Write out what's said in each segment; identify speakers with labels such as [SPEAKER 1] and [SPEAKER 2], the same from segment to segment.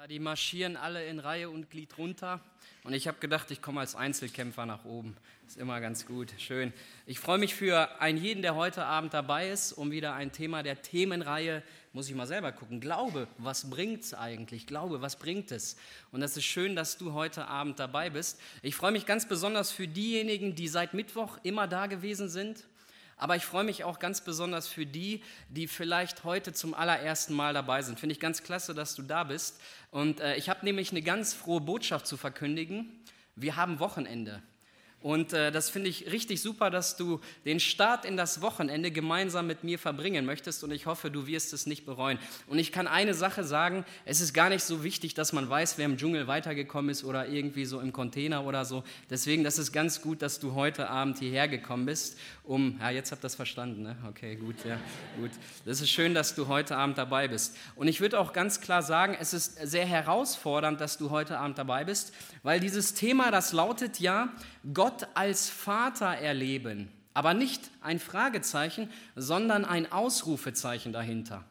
[SPEAKER 1] Ja, die marschieren alle in Reihe und Glied runter. Und ich habe gedacht, ich komme als Einzelkämpfer nach oben. Ist immer ganz gut, schön. Ich freue mich für einen jeden, der heute Abend dabei ist, um wieder ein Thema der Themenreihe, muss ich mal selber gucken. Glaube, was bringt es eigentlich? Glaube, was bringt es? Und es ist schön, dass du heute Abend dabei bist. Ich freue mich ganz besonders für diejenigen, die seit Mittwoch immer da gewesen sind aber ich freue mich auch ganz besonders für die, die vielleicht heute zum allerersten Mal dabei sind. Finde ich ganz klasse, dass du da bist. Und äh, ich habe nämlich eine ganz frohe Botschaft zu verkündigen. Wir haben Wochenende. Und äh, das finde ich richtig super, dass du den Start in das Wochenende gemeinsam mit mir verbringen möchtest und ich hoffe, du wirst es nicht bereuen. Und ich kann eine Sache sagen, es ist gar nicht so wichtig, dass man weiß, wer im Dschungel weitergekommen ist oder irgendwie so im Container oder so. Deswegen, das ist ganz gut, dass du heute Abend hierher gekommen bist, um, ja, jetzt habt ihr das verstanden, ne? Okay, gut, ja, gut. Das ist schön, dass du heute Abend dabei bist. Und ich würde auch ganz klar sagen, es ist sehr herausfordernd, dass du heute Abend dabei bist, weil dieses Thema, das lautet ja, Gott als Vater erleben, aber nicht ein Fragezeichen, sondern ein Ausrufezeichen dahinter.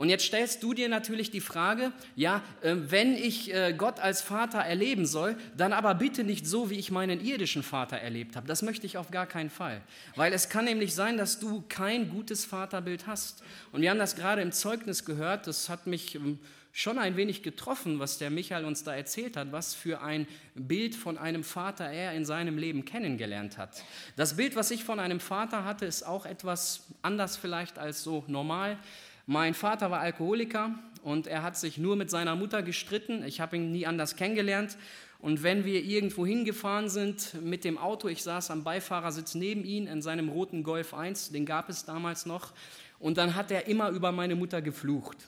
[SPEAKER 1] Und jetzt stellst du dir natürlich die Frage, ja, äh, wenn ich äh, Gott als Vater erleben soll, dann aber bitte nicht so, wie ich meinen irdischen Vater erlebt habe. Das möchte ich auf gar keinen Fall. Weil es kann nämlich sein, dass du kein gutes Vaterbild hast. Und wir haben das gerade im Zeugnis gehört, das hat mich ähm, schon ein wenig getroffen, was der Michael uns da erzählt hat, was für ein Bild von einem Vater er in seinem Leben kennengelernt hat. Das Bild, was ich von einem Vater hatte, ist auch etwas anders vielleicht als so normal. Mein Vater war Alkoholiker und er hat sich nur mit seiner Mutter gestritten. Ich habe ihn nie anders kennengelernt. Und wenn wir irgendwo hingefahren sind mit dem Auto, ich saß am Beifahrersitz neben ihm in seinem roten Golf 1, den gab es damals noch, und dann hat er immer über meine Mutter geflucht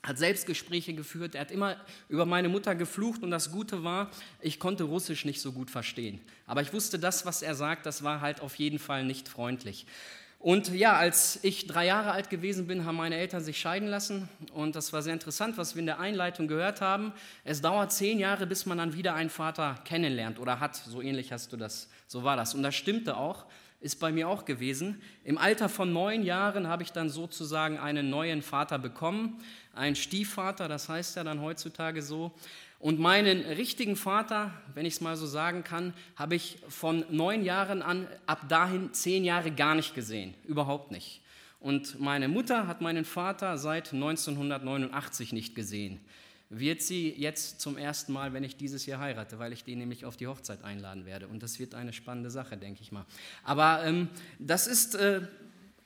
[SPEAKER 1] hat Selbstgespräche geführt, er hat immer über meine Mutter geflucht und das Gute war, ich konnte Russisch nicht so gut verstehen. Aber ich wusste, das, was er sagt, das war halt auf jeden Fall nicht freundlich. Und ja, als ich drei Jahre alt gewesen bin, haben meine Eltern sich scheiden lassen. Und das war sehr interessant, was wir in der Einleitung gehört haben. Es dauert zehn Jahre, bis man dann wieder einen Vater kennenlernt oder hat. So ähnlich hast du das. So war das. Und das stimmte auch ist bei mir auch gewesen. Im Alter von neun Jahren habe ich dann sozusagen einen neuen Vater bekommen, einen Stiefvater, das heißt ja dann heutzutage so. Und meinen richtigen Vater, wenn ich es mal so sagen kann, habe ich von neun Jahren an ab dahin zehn Jahre gar nicht gesehen, überhaupt nicht. Und meine Mutter hat meinen Vater seit 1989 nicht gesehen wird sie jetzt zum ersten Mal, wenn ich dieses Jahr heirate, weil ich den nämlich auf die Hochzeit einladen werde. Und das wird eine spannende Sache, denke ich mal. Aber ähm, das ist äh,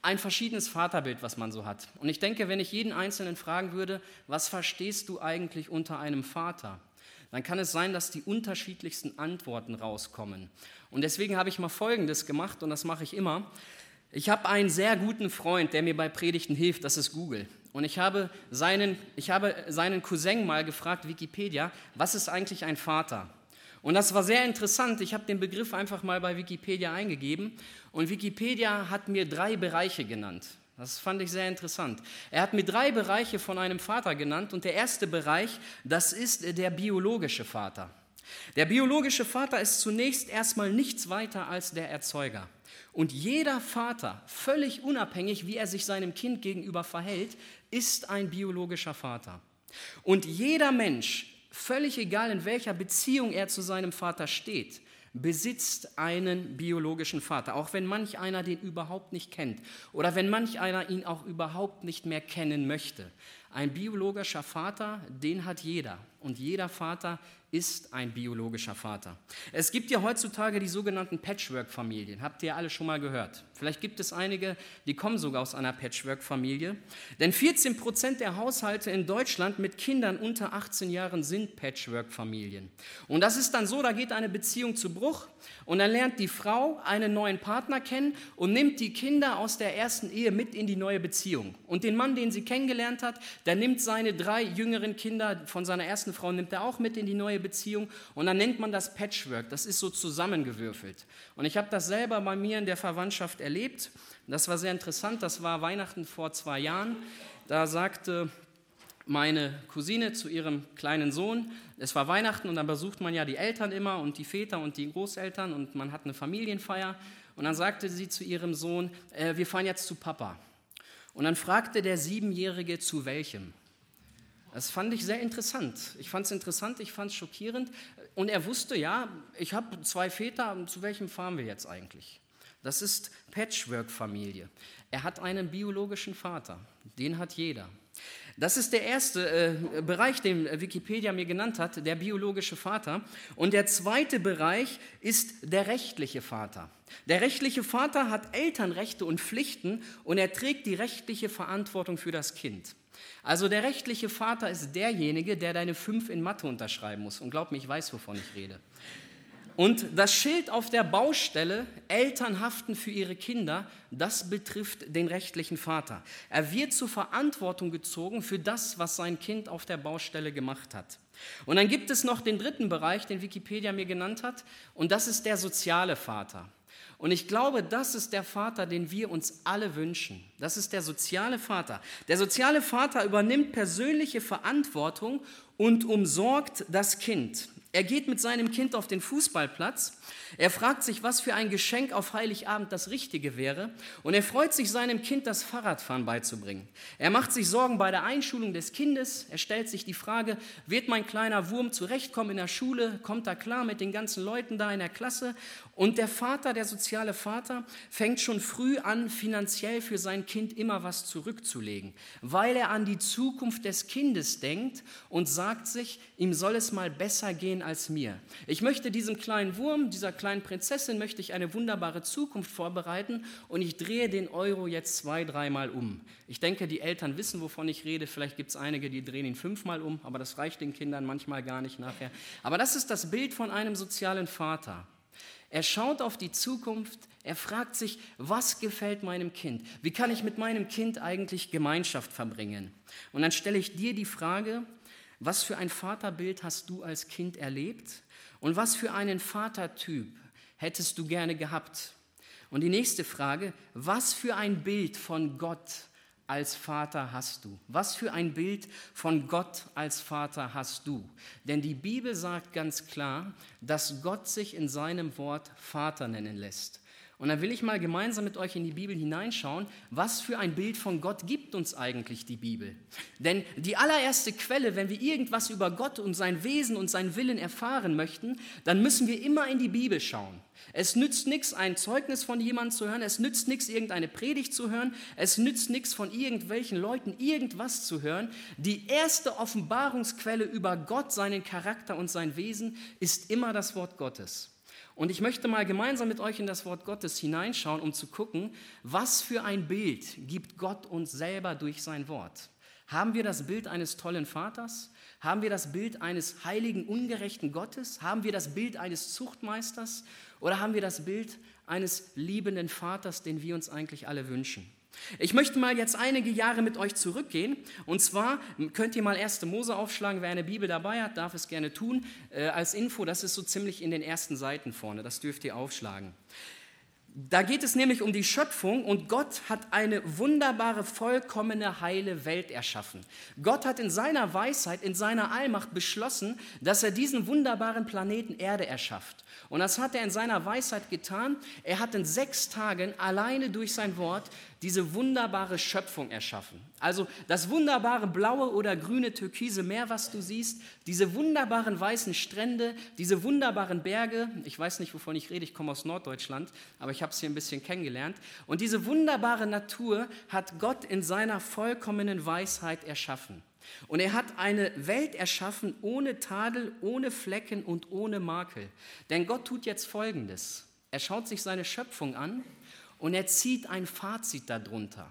[SPEAKER 1] ein verschiedenes Vaterbild, was man so hat. Und ich denke, wenn ich jeden Einzelnen fragen würde, was verstehst du eigentlich unter einem Vater? Dann kann es sein, dass die unterschiedlichsten Antworten rauskommen. Und deswegen habe ich mal Folgendes gemacht, und das mache ich immer. Ich habe einen sehr guten Freund, der mir bei Predigten hilft, das ist Google. Und ich habe, seinen, ich habe seinen Cousin mal gefragt, Wikipedia, was ist eigentlich ein Vater? Und das war sehr interessant. Ich habe den Begriff einfach mal bei Wikipedia eingegeben und Wikipedia hat mir drei Bereiche genannt. Das fand ich sehr interessant. Er hat mir drei Bereiche von einem Vater genannt und der erste Bereich, das ist der biologische Vater. Der biologische Vater ist zunächst erstmal nichts weiter als der Erzeuger. Und jeder Vater, völlig unabhängig, wie er sich seinem Kind gegenüber verhält, ist ein biologischer Vater. Und jeder Mensch, völlig egal in welcher Beziehung er zu seinem Vater steht, besitzt einen biologischen Vater, auch wenn manch einer den überhaupt nicht kennt oder wenn manch einer ihn auch überhaupt nicht mehr kennen möchte. Ein biologischer Vater, den hat jeder und jeder Vater ist ein biologischer Vater. Es gibt ja heutzutage die sogenannten Patchwork-Familien. Habt ihr alle schon mal gehört? Vielleicht gibt es einige, die kommen sogar aus einer Patchwork-Familie. Denn 14 Prozent der Haushalte in Deutschland mit Kindern unter 18 Jahren sind Patchwork-Familien. Und das ist dann so, da geht eine Beziehung zu Bruch und dann lernt die Frau einen neuen Partner kennen und nimmt die Kinder aus der ersten Ehe mit in die neue Beziehung. Und den Mann, den sie kennengelernt hat, der nimmt seine drei jüngeren Kinder von seiner ersten Frau, nimmt er auch mit in die neue Beziehung. Und dann nennt man das Patchwork. Das ist so zusammengewürfelt. Und ich habe das selber bei mir in der Verwandtschaft erlebt. Das war sehr interessant. Das war Weihnachten vor zwei Jahren. Da sagte meine Cousine zu ihrem kleinen Sohn, es war Weihnachten und dann besucht man ja die Eltern immer und die Väter und die Großeltern und man hat eine Familienfeier. Und dann sagte sie zu ihrem Sohn, äh, wir fahren jetzt zu Papa. Und dann fragte der Siebenjährige, zu welchem? Das fand ich sehr interessant. Ich fand es interessant, ich fand es schockierend. Und er wusste, ja, ich habe zwei Väter, zu welchem fahren wir jetzt eigentlich? Das ist Patchwork-Familie. Er hat einen biologischen Vater, den hat jeder. Das ist der erste äh, Bereich, den Wikipedia mir genannt hat, der biologische Vater. Und der zweite Bereich ist der rechtliche Vater. Der rechtliche Vater hat Elternrechte und Pflichten und er trägt die rechtliche Verantwortung für das Kind. Also der rechtliche Vater ist derjenige, der deine fünf in Mathe unterschreiben muss. Und glaub mir, ich weiß, wovon ich rede. Und das Schild auf der Baustelle, Eltern haften für ihre Kinder, das betrifft den rechtlichen Vater. Er wird zur Verantwortung gezogen für das, was sein Kind auf der Baustelle gemacht hat. Und dann gibt es noch den dritten Bereich, den Wikipedia mir genannt hat, und das ist der soziale Vater. Und ich glaube, das ist der Vater, den wir uns alle wünschen. Das ist der soziale Vater. Der soziale Vater übernimmt persönliche Verantwortung und umsorgt das Kind. Er geht mit seinem Kind auf den Fußballplatz. Er fragt sich, was für ein Geschenk auf Heiligabend das Richtige wäre. Und er freut sich, seinem Kind das Fahrradfahren beizubringen. Er macht sich Sorgen bei der Einschulung des Kindes. Er stellt sich die Frage, wird mein kleiner Wurm zurechtkommen in der Schule? Kommt er klar mit den ganzen Leuten da in der Klasse? Und der Vater, der soziale Vater, fängt schon früh an, finanziell für sein Kind immer was zurückzulegen, weil er an die Zukunft des Kindes denkt und sagt sich, ihm soll es mal besser gehen als mir. Ich möchte diesem kleinen Wurm, dieser kleinen Prinzessin, möchte ich eine wunderbare Zukunft vorbereiten und ich drehe den Euro jetzt zwei, dreimal um. Ich denke, die Eltern wissen, wovon ich rede. Vielleicht gibt es einige, die drehen ihn fünfmal um, aber das reicht den Kindern manchmal gar nicht nachher. Aber das ist das Bild von einem sozialen Vater. Er schaut auf die Zukunft, er fragt sich, was gefällt meinem Kind? Wie kann ich mit meinem Kind eigentlich Gemeinschaft verbringen? Und dann stelle ich dir die Frage, was für ein Vaterbild hast du als Kind erlebt? Und was für einen Vatertyp hättest du gerne gehabt? Und die nächste Frage, was für ein Bild von Gott als Vater hast du? Was für ein Bild von Gott als Vater hast du? Denn die Bibel sagt ganz klar, dass Gott sich in seinem Wort Vater nennen lässt. Und dann will ich mal gemeinsam mit euch in die Bibel hineinschauen, was für ein Bild von Gott gibt uns eigentlich die Bibel. Denn die allererste Quelle, wenn wir irgendwas über Gott und sein Wesen und seinen Willen erfahren möchten, dann müssen wir immer in die Bibel schauen. Es nützt nichts, ein Zeugnis von jemandem zu hören, es nützt nichts, irgendeine Predigt zu hören, es nützt nichts, von irgendwelchen Leuten irgendwas zu hören. Die erste Offenbarungsquelle über Gott, seinen Charakter und sein Wesen ist immer das Wort Gottes. Und ich möchte mal gemeinsam mit euch in das Wort Gottes hineinschauen, um zu gucken, was für ein Bild gibt Gott uns selber durch sein Wort. Haben wir das Bild eines tollen Vaters? Haben wir das Bild eines heiligen, ungerechten Gottes? Haben wir das Bild eines Zuchtmeisters? Oder haben wir das Bild eines liebenden Vaters, den wir uns eigentlich alle wünschen? Ich möchte mal jetzt einige Jahre mit euch zurückgehen. Und zwar könnt ihr mal 1. Mose aufschlagen. Wer eine Bibel dabei hat, darf es gerne tun. Äh, als Info, das ist so ziemlich in den ersten Seiten vorne. Das dürft ihr aufschlagen. Da geht es nämlich um die Schöpfung und Gott hat eine wunderbare, vollkommene, heile Welt erschaffen. Gott hat in seiner Weisheit, in seiner Allmacht beschlossen, dass er diesen wunderbaren Planeten Erde erschafft. Und das hat er in seiner Weisheit getan. Er hat in sechs Tagen alleine durch sein Wort diese wunderbare Schöpfung erschaffen. Also das wunderbare blaue oder grüne türkise Meer, was du siehst, diese wunderbaren weißen Strände, diese wunderbaren Berge. Ich weiß nicht, wovon ich rede, ich komme aus Norddeutschland, aber ich habe es hier ein bisschen kennengelernt. Und diese wunderbare Natur hat Gott in seiner vollkommenen Weisheit erschaffen. Und er hat eine Welt erschaffen ohne Tadel, ohne Flecken und ohne Makel. Denn Gott tut jetzt Folgendes. Er schaut sich seine Schöpfung an und er zieht ein Fazit darunter.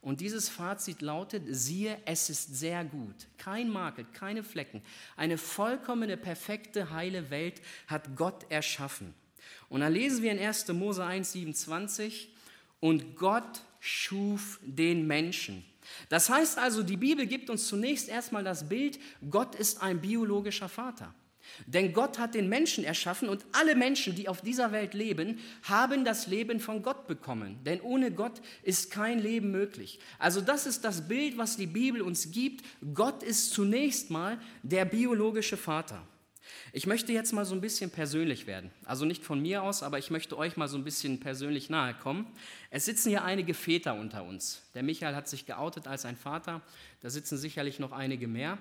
[SPEAKER 1] Und dieses Fazit lautet, siehe, es ist sehr gut. Kein Makel, keine Flecken. Eine vollkommene, perfekte, heile Welt hat Gott erschaffen. Und dann lesen wir in 1. Mose 1, 27, und Gott schuf den Menschen. Das heißt also, die Bibel gibt uns zunächst erstmal das Bild, Gott ist ein biologischer Vater. Denn Gott hat den Menschen erschaffen und alle Menschen, die auf dieser Welt leben, haben das Leben von Gott bekommen. Denn ohne Gott ist kein Leben möglich. Also das ist das Bild, was die Bibel uns gibt. Gott ist zunächst mal der biologische Vater. Ich möchte jetzt mal so ein bisschen persönlich werden. Also nicht von mir aus, aber ich möchte euch mal so ein bisschen persönlich nahe kommen. Es sitzen hier einige Väter unter uns. Der Michael hat sich geoutet als ein Vater. Da sitzen sicherlich noch einige mehr.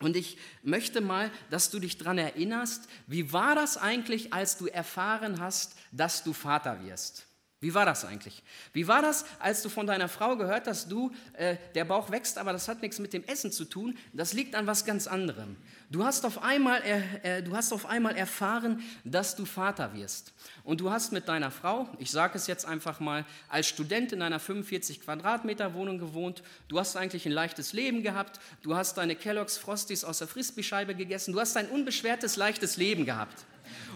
[SPEAKER 1] Und ich möchte mal, dass du dich daran erinnerst, wie war das eigentlich, als du erfahren hast, dass du Vater wirst? Wie war das eigentlich? Wie war das, als du von deiner Frau gehört hast, du, äh, der Bauch wächst, aber das hat nichts mit dem Essen zu tun, das liegt an was ganz anderem. Du hast auf einmal, äh, du hast auf einmal erfahren, dass du Vater wirst. Und du hast mit deiner Frau, ich sage es jetzt einfach mal, als Student in einer 45 Quadratmeter Wohnung gewohnt. Du hast eigentlich ein leichtes Leben gehabt. Du hast deine Kellogg's Frosties aus der Frisbee-Scheibe gegessen. Du hast ein unbeschwertes, leichtes Leben gehabt.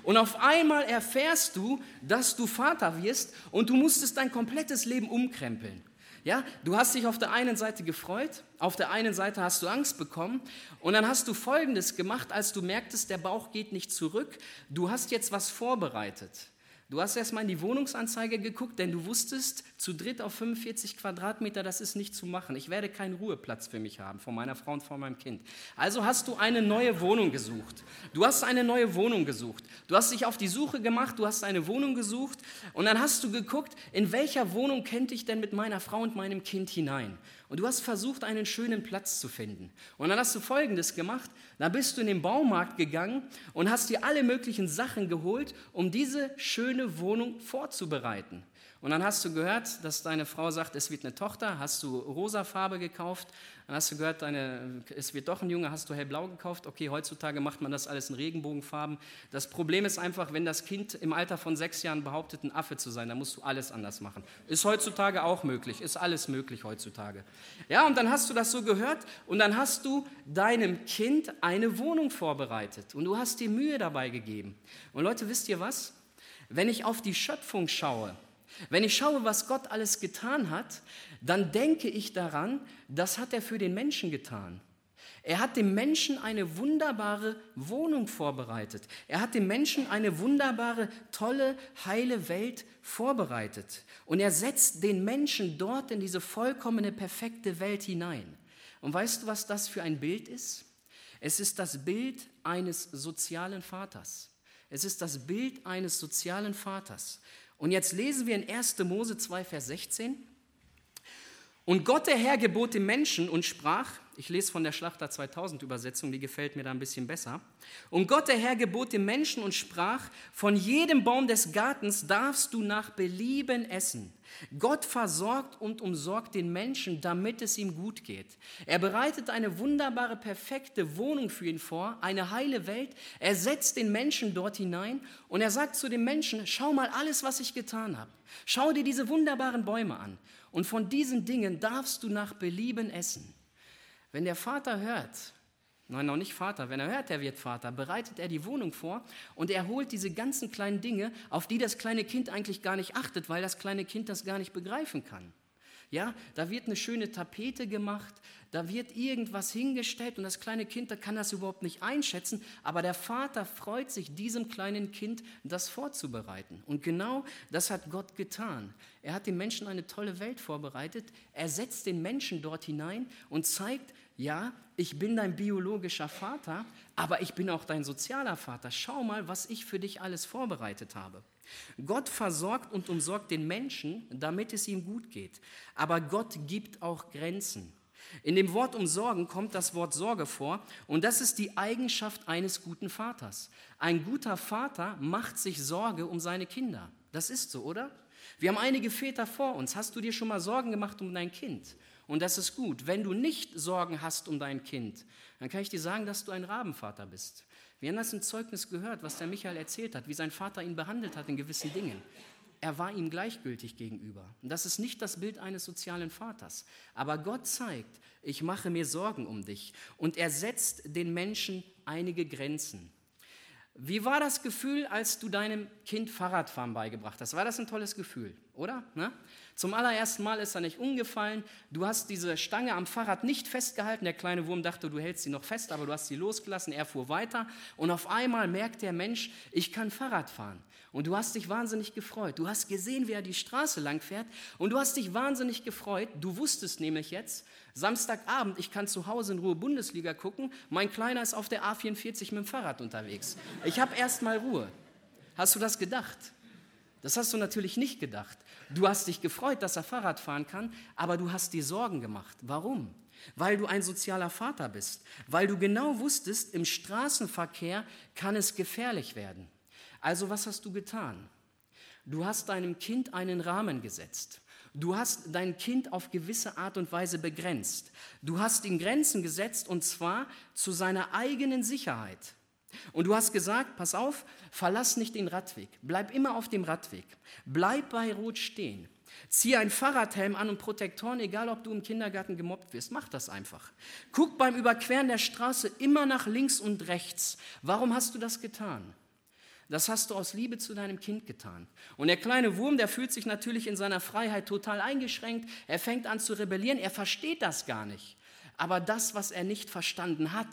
[SPEAKER 1] Und auf einmal erfährst du, dass du Vater wirst und du musstest dein komplettes Leben umkrempeln. Ja, du hast dich auf der einen Seite gefreut, auf der einen Seite hast du Angst bekommen und dann hast du Folgendes gemacht, als du merktest, der Bauch geht nicht zurück. Du hast jetzt was vorbereitet. Du hast erstmal in die Wohnungsanzeige geguckt, denn du wusstest, zu dritt auf 45 Quadratmeter, das ist nicht zu machen. Ich werde keinen Ruheplatz für mich haben, von meiner Frau und von meinem Kind. Also hast du eine neue Wohnung gesucht. Du hast eine neue Wohnung gesucht. Du hast dich auf die Suche gemacht, du hast eine Wohnung gesucht und dann hast du geguckt, in welcher Wohnung könnte ich denn mit meiner Frau und meinem Kind hinein. Und du hast versucht, einen schönen Platz zu finden. Und dann hast du Folgendes gemacht. Dann bist du in den Baumarkt gegangen und hast dir alle möglichen Sachen geholt, um diese schöne Wohnung vorzubereiten. Und dann hast du gehört, dass deine Frau sagt, es wird eine Tochter, hast du rosa Farbe gekauft, dann hast du gehört, deine, es wird doch ein Junge, hast du hellblau gekauft. Okay, heutzutage macht man das alles in Regenbogenfarben. Das Problem ist einfach, wenn das Kind im Alter von sechs Jahren behauptet, ein Affe zu sein, dann musst du alles anders machen. Ist heutzutage auch möglich, ist alles möglich heutzutage. Ja, und dann hast du das so gehört und dann hast du deinem Kind eine Wohnung vorbereitet und du hast dir Mühe dabei gegeben. Und Leute, wisst ihr was? Wenn ich auf die Schöpfung schaue, wenn ich schaue, was Gott alles getan hat, dann denke ich daran, das hat er für den Menschen getan. Er hat dem Menschen eine wunderbare Wohnung vorbereitet. Er hat dem Menschen eine wunderbare, tolle, heile Welt vorbereitet. Und er setzt den Menschen dort in diese vollkommene, perfekte Welt hinein. Und weißt du, was das für ein Bild ist? Es ist das Bild eines sozialen Vaters. Es ist das Bild eines sozialen Vaters. Und jetzt lesen wir in 1. Mose 2, Vers 16. Und Gott der Herr gebot dem Menschen und sprach, ich lese von der Schlachter 2000 Übersetzung, die gefällt mir da ein bisschen besser. Und Gott der Herr gebot dem Menschen und sprach, von jedem Baum des Gartens darfst du nach Belieben essen. Gott versorgt und umsorgt den Menschen, damit es ihm gut geht. Er bereitet eine wunderbare, perfekte Wohnung für ihn vor, eine heile Welt. Er setzt den Menschen dort hinein und er sagt zu dem Menschen, schau mal alles, was ich getan habe. Schau dir diese wunderbaren Bäume an. Und von diesen Dingen darfst du nach Belieben essen. Wenn der Vater hört, Nein, noch nicht Vater. Wenn er hört, er wird Vater, bereitet er die Wohnung vor und er holt diese ganzen kleinen Dinge, auf die das kleine Kind eigentlich gar nicht achtet, weil das kleine Kind das gar nicht begreifen kann. Ja, da wird eine schöne Tapete gemacht, da wird irgendwas hingestellt und das kleine Kind da kann das überhaupt nicht einschätzen, aber der Vater freut sich, diesem kleinen Kind das vorzubereiten. Und genau das hat Gott getan. Er hat den Menschen eine tolle Welt vorbereitet, er setzt den Menschen dort hinein und zeigt, ja, ich bin dein biologischer Vater, aber ich bin auch dein sozialer Vater. Schau mal, was ich für dich alles vorbereitet habe. Gott versorgt und umsorgt den Menschen, damit es ihm gut geht. Aber Gott gibt auch Grenzen. In dem Wort umsorgen kommt das Wort Sorge vor und das ist die Eigenschaft eines guten Vaters. Ein guter Vater macht sich Sorge um seine Kinder. Das ist so, oder? Wir haben einige Väter vor uns. Hast du dir schon mal Sorgen gemacht um dein Kind? Und das ist gut. Wenn du nicht Sorgen hast um dein Kind, dann kann ich dir sagen, dass du ein Rabenvater bist. Wir haben das im Zeugnis gehört, was der Michael erzählt hat, wie sein Vater ihn behandelt hat in gewissen Dingen. Er war ihm gleichgültig gegenüber. Und das ist nicht das Bild eines sozialen Vaters. Aber Gott zeigt, ich mache mir Sorgen um dich. Und er setzt den Menschen einige Grenzen. Wie war das Gefühl, als du deinem Kind Fahrradfahren beigebracht hast? War das ein tolles Gefühl, oder? Ne? Zum allerersten Mal ist er nicht umgefallen. Du hast diese Stange am Fahrrad nicht festgehalten. Der kleine Wurm dachte, du hältst sie noch fest, aber du hast sie losgelassen. Er fuhr weiter. Und auf einmal merkt der Mensch, ich kann Fahrrad fahren. Und du hast dich wahnsinnig gefreut. Du hast gesehen, wie er die Straße lang fährt. Und du hast dich wahnsinnig gefreut. Du wusstest nämlich jetzt, Samstagabend, ich kann zu Hause in Ruhe Bundesliga gucken. Mein Kleiner ist auf der A44 mit dem Fahrrad unterwegs. Ich habe erst mal Ruhe. Hast du das gedacht? Das hast du natürlich nicht gedacht. Du hast dich gefreut, dass er Fahrrad fahren kann, aber du hast dir Sorgen gemacht. Warum? weil du ein sozialer Vater bist, weil du genau wusstest, im Straßenverkehr kann es gefährlich werden. Also was hast du getan? Du hast deinem Kind einen Rahmen gesetzt. Du hast dein Kind auf gewisse Art und Weise begrenzt. Du hast ihm Grenzen gesetzt und zwar zu seiner eigenen Sicherheit. Und du hast gesagt, pass auf, verlass nicht den Radweg, bleib immer auf dem Radweg, bleib bei Rot stehen. Zieh ein Fahrradhelm an und Protektoren, egal ob du im Kindergarten gemobbt wirst. Mach das einfach. Guck beim Überqueren der Straße immer nach links und rechts. Warum hast du das getan? Das hast du aus Liebe zu deinem Kind getan. Und der kleine Wurm, der fühlt sich natürlich in seiner Freiheit total eingeschränkt. Er fängt an zu rebellieren. Er versteht das gar nicht. Aber das, was er nicht verstanden hat,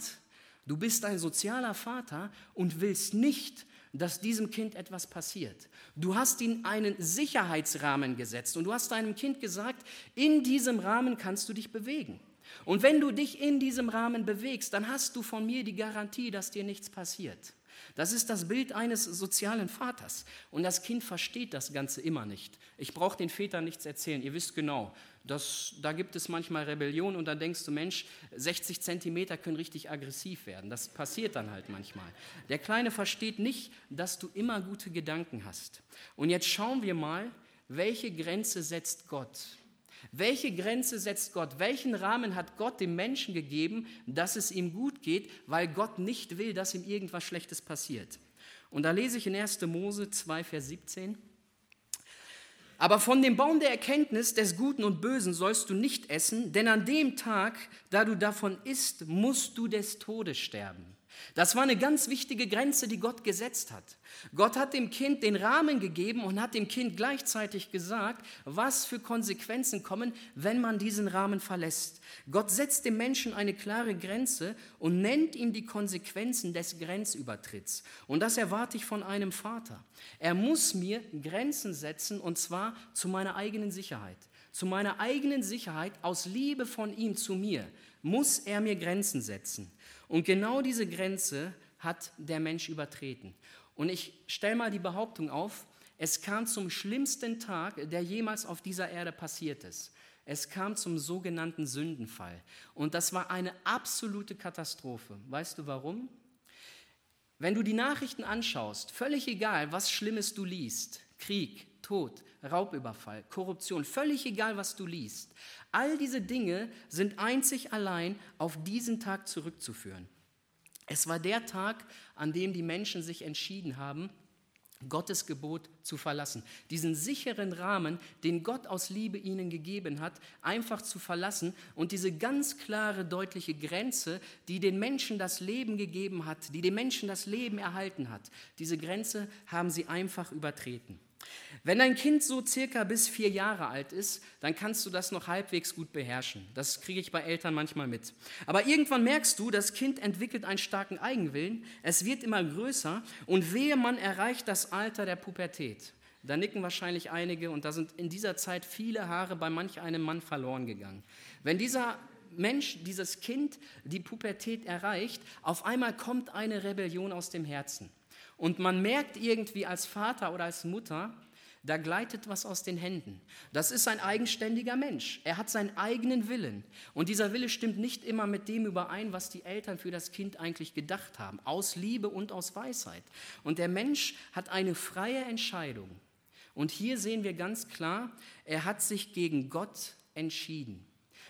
[SPEAKER 1] du bist ein sozialer Vater und willst nicht, dass diesem Kind etwas passiert. Du hast ihm einen Sicherheitsrahmen gesetzt und du hast deinem Kind gesagt, in diesem Rahmen kannst du dich bewegen. Und wenn du dich in diesem Rahmen bewegst, dann hast du von mir die Garantie, dass dir nichts passiert. Das ist das Bild eines sozialen Vaters. Und das Kind versteht das Ganze immer nicht. Ich brauche den Vätern nichts erzählen. Ihr wisst genau, dass, da gibt es manchmal Rebellion und dann denkst du, Mensch, 60 Zentimeter können richtig aggressiv werden. Das passiert dann halt manchmal. Der Kleine versteht nicht, dass du immer gute Gedanken hast. Und jetzt schauen wir mal, welche Grenze setzt Gott? Welche Grenze setzt Gott? Welchen Rahmen hat Gott dem Menschen gegeben, dass es ihm gut geht, weil Gott nicht will, dass ihm irgendwas Schlechtes passiert? Und da lese ich in 1. Mose 2, Vers 17. Aber von dem Baum der Erkenntnis des Guten und Bösen sollst du nicht essen, denn an dem Tag, da du davon isst, musst du des Todes sterben. Das war eine ganz wichtige Grenze, die Gott gesetzt hat. Gott hat dem Kind den Rahmen gegeben und hat dem Kind gleichzeitig gesagt, was für Konsequenzen kommen, wenn man diesen Rahmen verlässt. Gott setzt dem Menschen eine klare Grenze und nennt ihm die Konsequenzen des Grenzübertritts. Und das erwarte ich von einem Vater. Er muss mir Grenzen setzen und zwar zu meiner eigenen Sicherheit. Zu meiner eigenen Sicherheit aus Liebe von ihm zu mir muss er mir Grenzen setzen. Und genau diese Grenze hat der Mensch übertreten. Und ich stelle mal die Behauptung auf, es kam zum schlimmsten Tag, der jemals auf dieser Erde passiert ist. Es kam zum sogenannten Sündenfall. Und das war eine absolute Katastrophe. Weißt du warum? Wenn du die Nachrichten anschaust, völlig egal, was Schlimmes du liest, Krieg, Tod, Raubüberfall, Korruption, völlig egal, was du liest, All diese Dinge sind einzig allein auf diesen Tag zurückzuführen. Es war der Tag, an dem die Menschen sich entschieden haben, Gottes Gebot zu verlassen. Diesen sicheren Rahmen, den Gott aus Liebe ihnen gegeben hat, einfach zu verlassen und diese ganz klare, deutliche Grenze, die den Menschen das Leben gegeben hat, die den Menschen das Leben erhalten hat, diese Grenze haben sie einfach übertreten. Wenn dein Kind so circa bis vier Jahre alt ist, dann kannst du das noch halbwegs gut beherrschen. Das kriege ich bei Eltern manchmal mit. Aber irgendwann merkst du, das Kind entwickelt einen starken Eigenwillen, es wird immer größer und wehe, man erreicht das Alter der Pubertät. Da nicken wahrscheinlich einige und da sind in dieser Zeit viele Haare bei manch einem Mann verloren gegangen. Wenn dieser Mensch, dieses Kind die Pubertät erreicht, auf einmal kommt eine Rebellion aus dem Herzen. Und man merkt irgendwie als Vater oder als Mutter, da gleitet was aus den Händen. Das ist ein eigenständiger Mensch. Er hat seinen eigenen Willen. Und dieser Wille stimmt nicht immer mit dem überein, was die Eltern für das Kind eigentlich gedacht haben, aus Liebe und aus Weisheit. Und der Mensch hat eine freie Entscheidung. Und hier sehen wir ganz klar, er hat sich gegen Gott entschieden.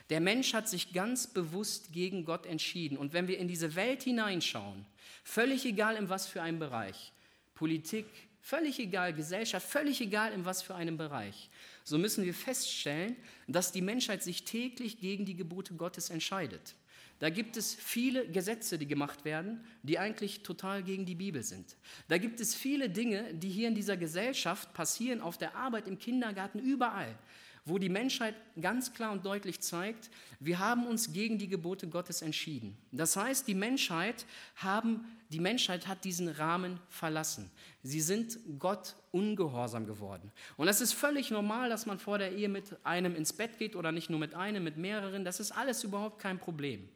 [SPEAKER 1] Der Mensch hat sich ganz bewusst gegen Gott entschieden. Und wenn wir in diese Welt hineinschauen, völlig egal in was für einem Bereich, Politik, Völlig egal, Gesellschaft, völlig egal in was für einem Bereich. So müssen wir feststellen, dass die Menschheit sich täglich gegen die Gebote Gottes entscheidet. Da gibt es viele Gesetze, die gemacht werden, die eigentlich total gegen die Bibel sind. Da gibt es viele Dinge, die hier in dieser Gesellschaft passieren, auf der Arbeit, im Kindergarten, überall, wo die Menschheit ganz klar und deutlich zeigt, wir haben uns gegen die Gebote Gottes entschieden. Das heißt, die Menschheit, haben, die Menschheit hat diesen Rahmen verlassen. Sie sind Gott ungehorsam geworden. Und es ist völlig normal, dass man vor der Ehe mit einem ins Bett geht oder nicht nur mit einem, mit mehreren. Das ist alles überhaupt kein Problem.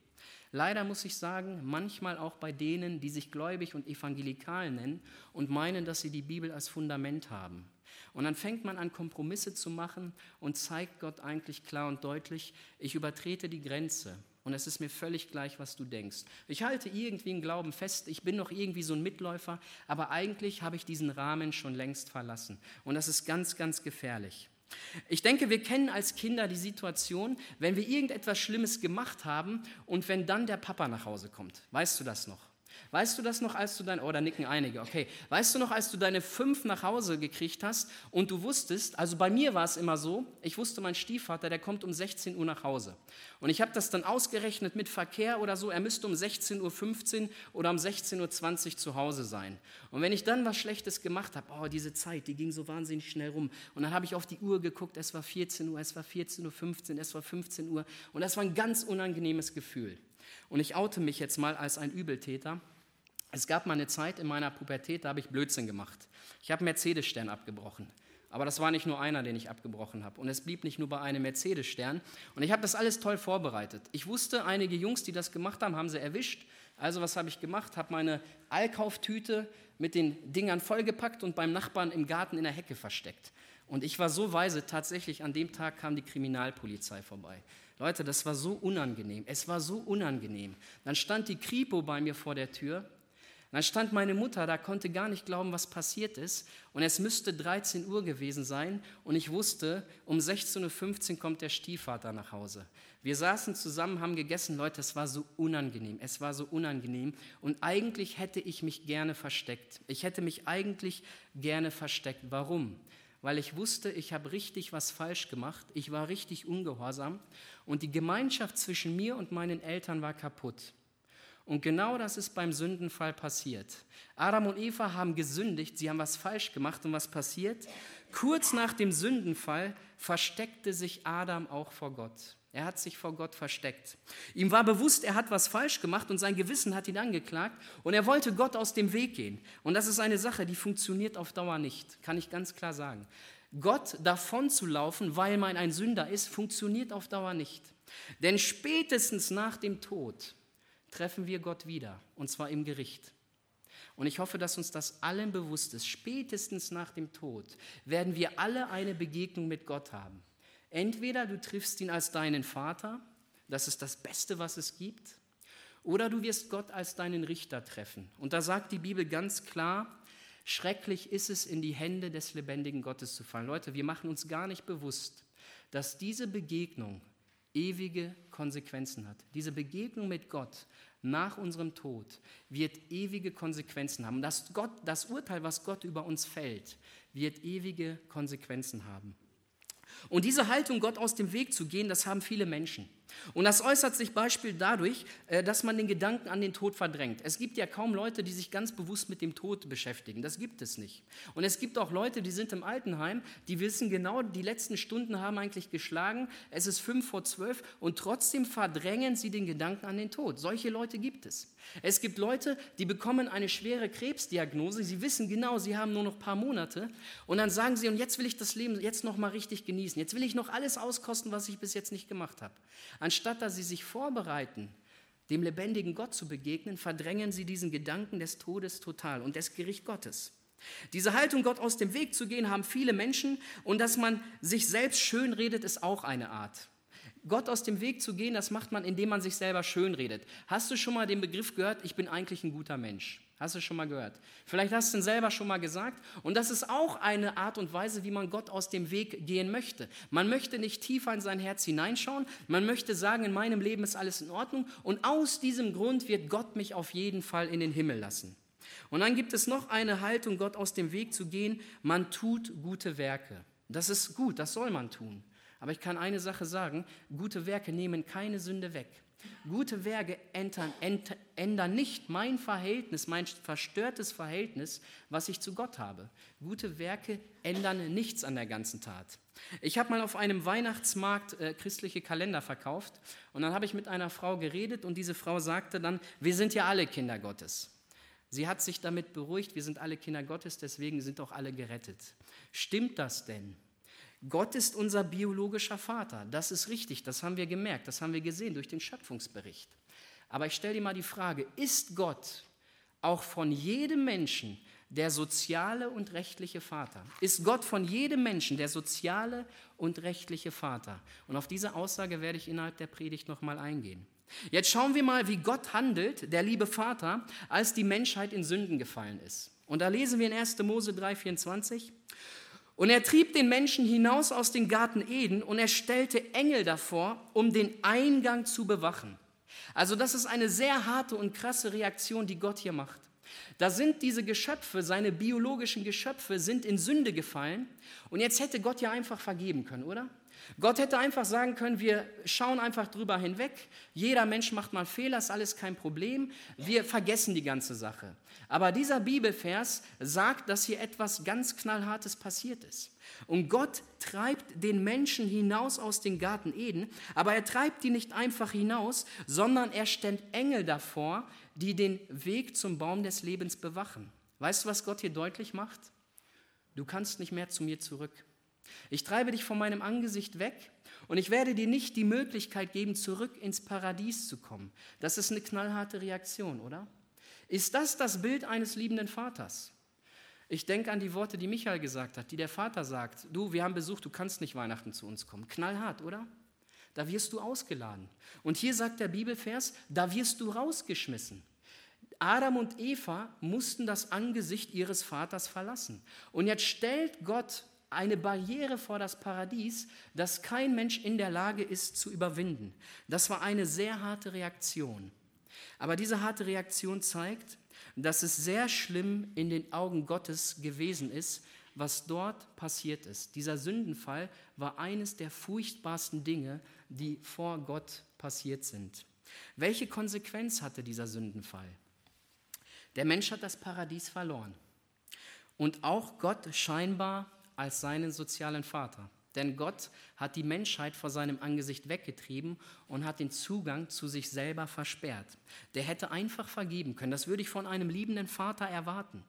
[SPEAKER 1] Leider muss ich sagen, manchmal auch bei denen, die sich gläubig und evangelikal nennen und meinen, dass sie die Bibel als Fundament haben. Und dann fängt man an, Kompromisse zu machen und zeigt Gott eigentlich klar und deutlich, ich übertrete die Grenze. und es ist mir völlig gleich, was du denkst. Ich halte irgendwie einen Glauben fest, ich bin noch irgendwie so ein Mitläufer, aber eigentlich habe ich diesen Rahmen schon längst verlassen. Und das ist ganz, ganz gefährlich. Ich denke, wir kennen als Kinder die Situation, wenn wir irgendetwas Schlimmes gemacht haben und wenn dann der Papa nach Hause kommt. Weißt du das noch? Weißt du das noch, als du dein, oh, da nicken einige, okay. Weißt du noch, als du deine fünf nach Hause gekriegt hast und du wusstest, also bei mir war es immer so, ich wusste, mein Stiefvater, der kommt um 16 Uhr nach Hause. Und ich habe das dann ausgerechnet mit Verkehr oder so, er müsste um 16.15 Uhr oder um 16.20 Uhr zu Hause sein. Und wenn ich dann was Schlechtes gemacht habe, oh, diese Zeit, die ging so wahnsinnig schnell rum. Und dann habe ich auf die Uhr geguckt, es war 14 Uhr, es war 14.15 Uhr, es war 15 Uhr. Und das war ein ganz unangenehmes Gefühl. Und ich oute mich jetzt mal als ein Übeltäter. Es gab mal eine Zeit in meiner Pubertät, da habe ich Blödsinn gemacht. Ich habe Mercedes-Stern abgebrochen. Aber das war nicht nur einer, den ich abgebrochen habe. Und es blieb nicht nur bei einem Mercedes-Stern. Und ich habe das alles toll vorbereitet. Ich wusste, einige Jungs, die das gemacht haben, haben sie erwischt. Also was habe ich gemacht? Habe meine Allkauftüte mit den Dingern vollgepackt und beim Nachbarn im Garten in der Hecke versteckt. Und ich war so weise, tatsächlich an dem Tag kam die Kriminalpolizei vorbei. Leute, das war so unangenehm. Es war so unangenehm. Dann stand die Kripo bei mir vor der Tür dann stand meine Mutter da, konnte gar nicht glauben, was passiert ist. Und es müsste 13 Uhr gewesen sein. Und ich wusste, um 16.15 Uhr kommt der Stiefvater nach Hause. Wir saßen zusammen, haben gegessen. Leute, es war so unangenehm. Es war so unangenehm. Und eigentlich hätte ich mich gerne versteckt. Ich hätte mich eigentlich gerne versteckt. Warum? Weil ich wusste, ich habe richtig was falsch gemacht. Ich war richtig ungehorsam. Und die Gemeinschaft zwischen mir und meinen Eltern war kaputt. Und genau das ist beim Sündenfall passiert. Adam und Eva haben gesündigt, sie haben was falsch gemacht und was passiert? Kurz nach dem Sündenfall versteckte sich Adam auch vor Gott. Er hat sich vor Gott versteckt. Ihm war bewusst, er hat was falsch gemacht und sein Gewissen hat ihn angeklagt und er wollte Gott aus dem Weg gehen. Und das ist eine Sache, die funktioniert auf Dauer nicht, kann ich ganz klar sagen. Gott davon zu laufen, weil man ein Sünder ist, funktioniert auf Dauer nicht. Denn spätestens nach dem Tod treffen wir Gott wieder, und zwar im Gericht. Und ich hoffe, dass uns das allen bewusst ist. Spätestens nach dem Tod werden wir alle eine Begegnung mit Gott haben. Entweder du triffst ihn als deinen Vater, das ist das Beste, was es gibt, oder du wirst Gott als deinen Richter treffen. Und da sagt die Bibel ganz klar, schrecklich ist es, in die Hände des lebendigen Gottes zu fallen. Leute, wir machen uns gar nicht bewusst, dass diese Begegnung ewige Konsequenzen hat. Diese Begegnung mit Gott nach unserem Tod wird ewige Konsequenzen haben. Das, Gott, das Urteil, was Gott über uns fällt, wird ewige Konsequenzen haben. Und diese Haltung, Gott aus dem Weg zu gehen, das haben viele Menschen. Und das äußert sich Beispiel dadurch, äh, dass man den Gedanken an den Tod verdrängt. Es gibt ja kaum Leute, die sich ganz bewusst mit dem Tod beschäftigen. Das gibt es nicht. Und es gibt auch Leute, die sind im Altenheim, die wissen genau, die letzten Stunden haben eigentlich geschlagen. Es ist fünf vor zwölf und trotzdem verdrängen sie den Gedanken an den Tod. Solche Leute gibt es. Es gibt Leute, die bekommen eine schwere Krebsdiagnose. Sie wissen genau, sie haben nur noch ein paar Monate. Und dann sagen sie, und jetzt will ich das Leben jetzt noch mal richtig genießen. Jetzt will ich noch alles auskosten, was ich bis jetzt nicht gemacht habe. Anstatt dass sie sich vorbereiten, dem lebendigen Gott zu begegnen, verdrängen sie diesen Gedanken des Todes total und des Gericht Gottes. Diese Haltung, Gott aus dem Weg zu gehen, haben viele Menschen und dass man sich selbst schönredet, ist auch eine Art. Gott aus dem Weg zu gehen, das macht man, indem man sich selber schönredet. Hast du schon mal den Begriff gehört, ich bin eigentlich ein guter Mensch? Hast du schon mal gehört? Vielleicht hast du ihn selber schon mal gesagt. Und das ist auch eine Art und Weise, wie man Gott aus dem Weg gehen möchte. Man möchte nicht tiefer in sein Herz hineinschauen. Man möchte sagen, in meinem Leben ist alles in Ordnung. Und aus diesem Grund wird Gott mich auf jeden Fall in den Himmel lassen. Und dann gibt es noch eine Haltung, Gott aus dem Weg zu gehen. Man tut gute Werke. Das ist gut, das soll man tun. Aber ich kann eine Sache sagen, gute Werke nehmen keine Sünde weg. Gute Werke ändern, ändern nicht mein Verhältnis, mein verstörtes Verhältnis, was ich zu Gott habe. Gute Werke ändern nichts an der ganzen Tat. Ich habe mal auf einem Weihnachtsmarkt äh, christliche Kalender verkauft und dann habe ich mit einer Frau geredet und diese Frau sagte dann, wir sind ja alle Kinder Gottes. Sie hat sich damit beruhigt, wir sind alle Kinder Gottes, deswegen sind auch alle gerettet. Stimmt das denn? Gott ist unser biologischer Vater. Das ist richtig, das haben wir gemerkt, das haben wir gesehen durch den Schöpfungsbericht. Aber ich stelle dir mal die Frage, ist Gott auch von jedem Menschen der soziale und rechtliche Vater? Ist Gott von jedem Menschen der soziale und rechtliche Vater? Und auf diese Aussage werde ich innerhalb der Predigt nochmal eingehen. Jetzt schauen wir mal, wie Gott handelt, der liebe Vater, als die Menschheit in Sünden gefallen ist. Und da lesen wir in 1. Mose 3,24. Und er trieb den Menschen hinaus aus dem Garten Eden und er stellte Engel davor, um den Eingang zu bewachen. Also das ist eine sehr harte und krasse Reaktion, die Gott hier macht. Da sind diese Geschöpfe, seine biologischen Geschöpfe, sind in Sünde gefallen. Und jetzt hätte Gott ja einfach vergeben können, oder? Gott hätte einfach sagen können, wir schauen einfach drüber hinweg. Jeder Mensch macht mal Fehler, ist alles kein Problem. Wir vergessen die ganze Sache. Aber dieser Bibelvers sagt, dass hier etwas ganz Knallhartes passiert ist. Und Gott treibt den Menschen hinaus aus dem Garten Eden, aber er treibt die nicht einfach hinaus, sondern er stellt Engel davor, die den Weg zum Baum des Lebens bewachen. Weißt du, was Gott hier deutlich macht? Du kannst nicht mehr zu mir zurück. Ich treibe dich von meinem Angesicht weg und ich werde dir nicht die Möglichkeit geben, zurück ins Paradies zu kommen. Das ist eine knallharte Reaktion, oder? Ist das das Bild eines liebenden Vaters? Ich denke an die Worte, die Michael gesagt hat, die der Vater sagt, du, wir haben Besuch, du kannst nicht Weihnachten zu uns kommen. Knallhart, oder? Da wirst du ausgeladen. Und hier sagt der Bibelvers, da wirst du rausgeschmissen. Adam und Eva mussten das Angesicht ihres Vaters verlassen. Und jetzt stellt Gott eine Barriere vor das Paradies, das kein Mensch in der Lage ist zu überwinden. Das war eine sehr harte Reaktion. Aber diese harte Reaktion zeigt, dass es sehr schlimm in den Augen Gottes gewesen ist, was dort passiert ist. Dieser Sündenfall war eines der furchtbarsten Dinge, die vor Gott passiert sind. Welche Konsequenz hatte dieser Sündenfall? Der Mensch hat das Paradies verloren. Und auch Gott scheinbar als seinen sozialen Vater. Denn Gott hat die Menschheit vor seinem Angesicht weggetrieben und hat den Zugang zu sich selber versperrt. Der hätte einfach vergeben können. Das würde ich von einem liebenden Vater erwarten.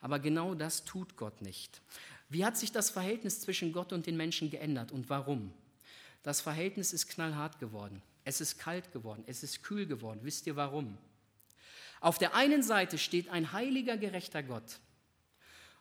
[SPEAKER 1] Aber genau das tut Gott nicht. Wie hat sich das Verhältnis zwischen Gott und den Menschen geändert und warum? Das Verhältnis ist knallhart geworden. Es ist kalt geworden. Es ist kühl geworden. Wisst ihr warum? Auf der einen Seite steht ein heiliger, gerechter Gott.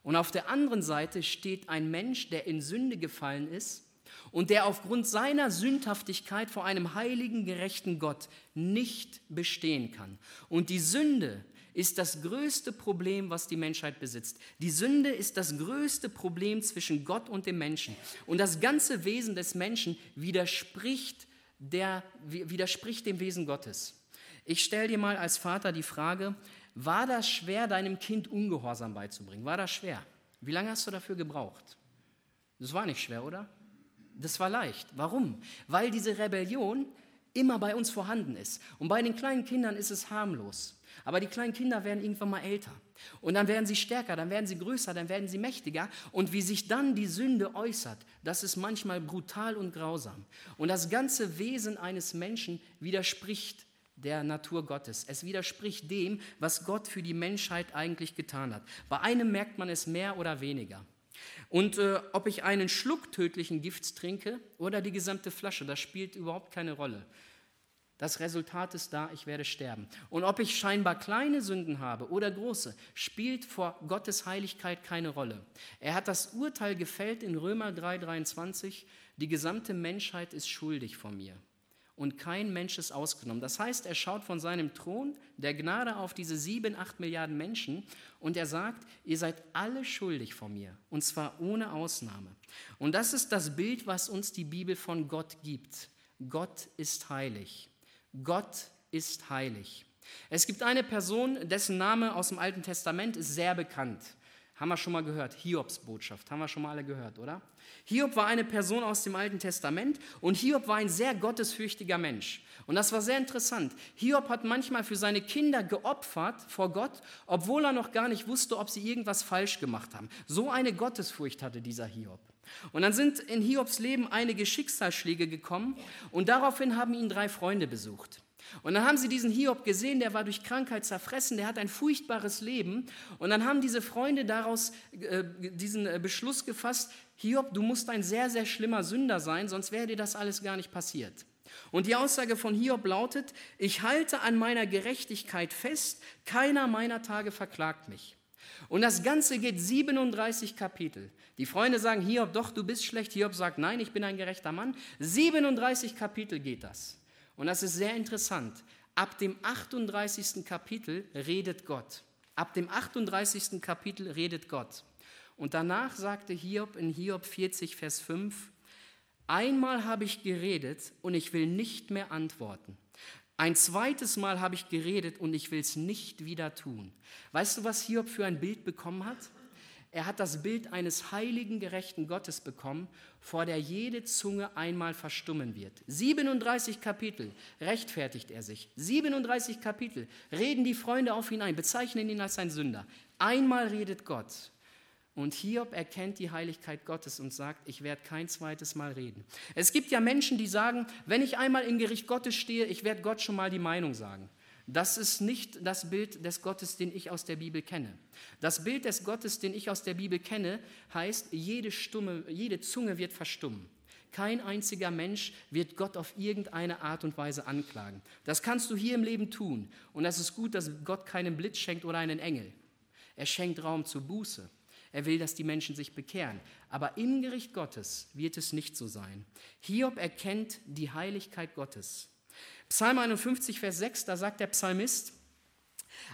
[SPEAKER 1] Und auf der anderen Seite steht ein Mensch, der in Sünde gefallen ist und der aufgrund seiner Sündhaftigkeit vor einem heiligen, gerechten Gott nicht bestehen kann. Und die Sünde ist das größte Problem, was die Menschheit besitzt. Die Sünde ist das größte Problem zwischen Gott und dem Menschen. Und das ganze Wesen des Menschen widerspricht, der, widerspricht dem Wesen Gottes. Ich stelle dir mal als Vater die Frage, war das schwer, deinem Kind Ungehorsam beizubringen? War das schwer? Wie lange hast du dafür gebraucht? Das war nicht schwer, oder? Das war leicht. Warum? Weil diese Rebellion immer bei uns vorhanden ist. Und bei den kleinen Kindern ist es harmlos. Aber die kleinen Kinder werden irgendwann mal älter. Und dann werden sie stärker, dann werden sie größer, dann werden sie mächtiger. Und wie sich dann die Sünde äußert, das ist manchmal brutal und grausam. Und das ganze Wesen eines Menschen widerspricht der Natur Gottes. Es widerspricht dem, was Gott für die Menschheit eigentlich getan hat. Bei einem merkt man es mehr oder weniger. Und äh, ob ich einen Schluck tödlichen Gifts trinke oder die gesamte Flasche, das spielt überhaupt keine Rolle. Das Resultat ist da, ich werde sterben. Und ob ich scheinbar kleine Sünden habe oder große, spielt vor Gottes Heiligkeit keine Rolle. Er hat das Urteil gefällt in Römer 3:23, die gesamte Menschheit ist schuldig vor mir und kein Mensch ist ausgenommen. Das heißt, er schaut von seinem Thron der Gnade auf diese sieben, acht Milliarden Menschen und er sagt, ihr seid alle schuldig vor mir und zwar ohne Ausnahme. Und das ist das Bild, was uns die Bibel von Gott gibt. Gott ist heilig. Gott ist heilig. Es gibt eine Person, dessen Name aus dem Alten Testament ist sehr bekannt. Haben wir schon mal gehört. Hiobs Botschaft. Haben wir schon mal alle gehört, oder? Hiob war eine Person aus dem Alten Testament und Hiob war ein sehr gottesfürchtiger Mensch. Und das war sehr interessant. Hiob hat manchmal für seine Kinder geopfert vor Gott, obwohl er noch gar nicht wusste, ob sie irgendwas falsch gemacht haben. So eine Gottesfurcht hatte dieser Hiob. Und dann sind in Hiobs Leben einige Schicksalsschläge gekommen und daraufhin haben ihn drei Freunde besucht. Und dann haben sie diesen Hiob gesehen, der war durch Krankheit zerfressen, der hat ein furchtbares Leben. Und dann haben diese Freunde daraus äh, diesen äh, Beschluss gefasst, Hiob, du musst ein sehr, sehr schlimmer Sünder sein, sonst wäre dir das alles gar nicht passiert. Und die Aussage von Hiob lautet, ich halte an meiner Gerechtigkeit fest, keiner meiner Tage verklagt mich. Und das Ganze geht 37 Kapitel. Die Freunde sagen, Hiob, doch, du bist schlecht. Hiob sagt, nein, ich bin ein gerechter Mann. 37 Kapitel geht das. Und das ist sehr interessant. Ab dem 38. Kapitel redet Gott. Ab dem 38. Kapitel redet Gott. Und danach sagte Hiob in Hiob 40, Vers 5, Einmal habe ich geredet und ich will nicht mehr antworten. Ein zweites Mal habe ich geredet und ich will es nicht wieder tun. Weißt du, was Hiob für ein Bild bekommen hat? Er hat das Bild eines heiligen, gerechten Gottes bekommen, vor der jede Zunge einmal verstummen wird. 37 Kapitel rechtfertigt er sich. 37 Kapitel reden die Freunde auf ihn ein, bezeichnen ihn als ein Sünder. Einmal redet Gott. Und Hiob erkennt die Heiligkeit Gottes und sagt, ich werde kein zweites Mal reden. Es gibt ja Menschen, die sagen, wenn ich einmal im Gericht Gottes stehe, ich werde Gott schon mal die Meinung sagen. Das ist nicht das Bild des Gottes, den ich aus der Bibel kenne. Das Bild des Gottes, den ich aus der Bibel kenne, heißt, jede, Stumme, jede Zunge wird verstummen. Kein einziger Mensch wird Gott auf irgendeine Art und Weise anklagen. Das kannst du hier im Leben tun. Und es ist gut, dass Gott keinen Blitz schenkt oder einen Engel. Er schenkt Raum zur Buße. Er will, dass die Menschen sich bekehren. Aber im Gericht Gottes wird es nicht so sein. Hiob erkennt die Heiligkeit Gottes. Psalm 51, Vers 6, da sagt der Psalmist,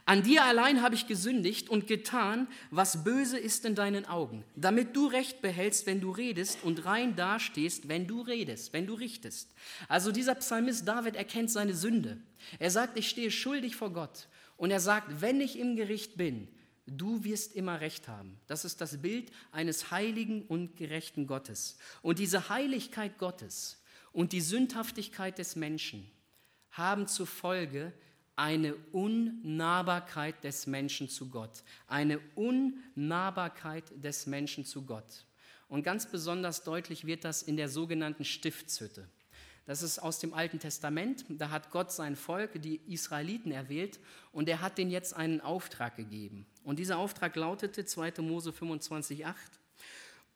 [SPEAKER 1] an dir allein habe ich gesündigt und getan, was böse ist in deinen Augen, damit du Recht behältst, wenn du redest und rein dastehst, wenn du redest, wenn du richtest. Also dieser Psalmist David erkennt seine Sünde. Er sagt, ich stehe schuldig vor Gott. Und er sagt, wenn ich im Gericht bin, du wirst immer Recht haben. Das ist das Bild eines heiligen und gerechten Gottes. Und diese Heiligkeit Gottes und die Sündhaftigkeit des Menschen, haben zur Folge eine Unnahbarkeit des Menschen zu Gott. Eine Unnahbarkeit des Menschen zu Gott. Und ganz besonders deutlich wird das in der sogenannten Stiftshütte. Das ist aus dem Alten Testament. Da hat Gott sein Volk, die Israeliten, erwählt und er hat denen jetzt einen Auftrag gegeben. Und dieser Auftrag lautete 2. Mose 25,8.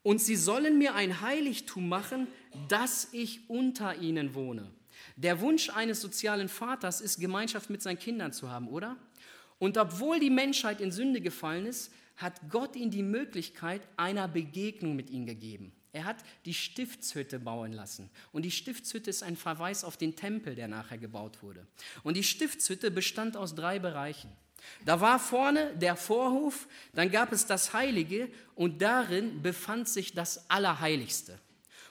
[SPEAKER 1] Und sie sollen mir ein Heiligtum machen, dass ich unter ihnen wohne. Der Wunsch eines sozialen Vaters ist, Gemeinschaft mit seinen Kindern zu haben, oder? Und obwohl die Menschheit in Sünde gefallen ist, hat Gott ihnen die Möglichkeit einer Begegnung mit ihnen gegeben. Er hat die Stiftshütte bauen lassen. Und die Stiftshütte ist ein Verweis auf den Tempel, der nachher gebaut wurde. Und die Stiftshütte bestand aus drei Bereichen. Da war vorne der Vorhof, dann gab es das Heilige und darin befand sich das Allerheiligste.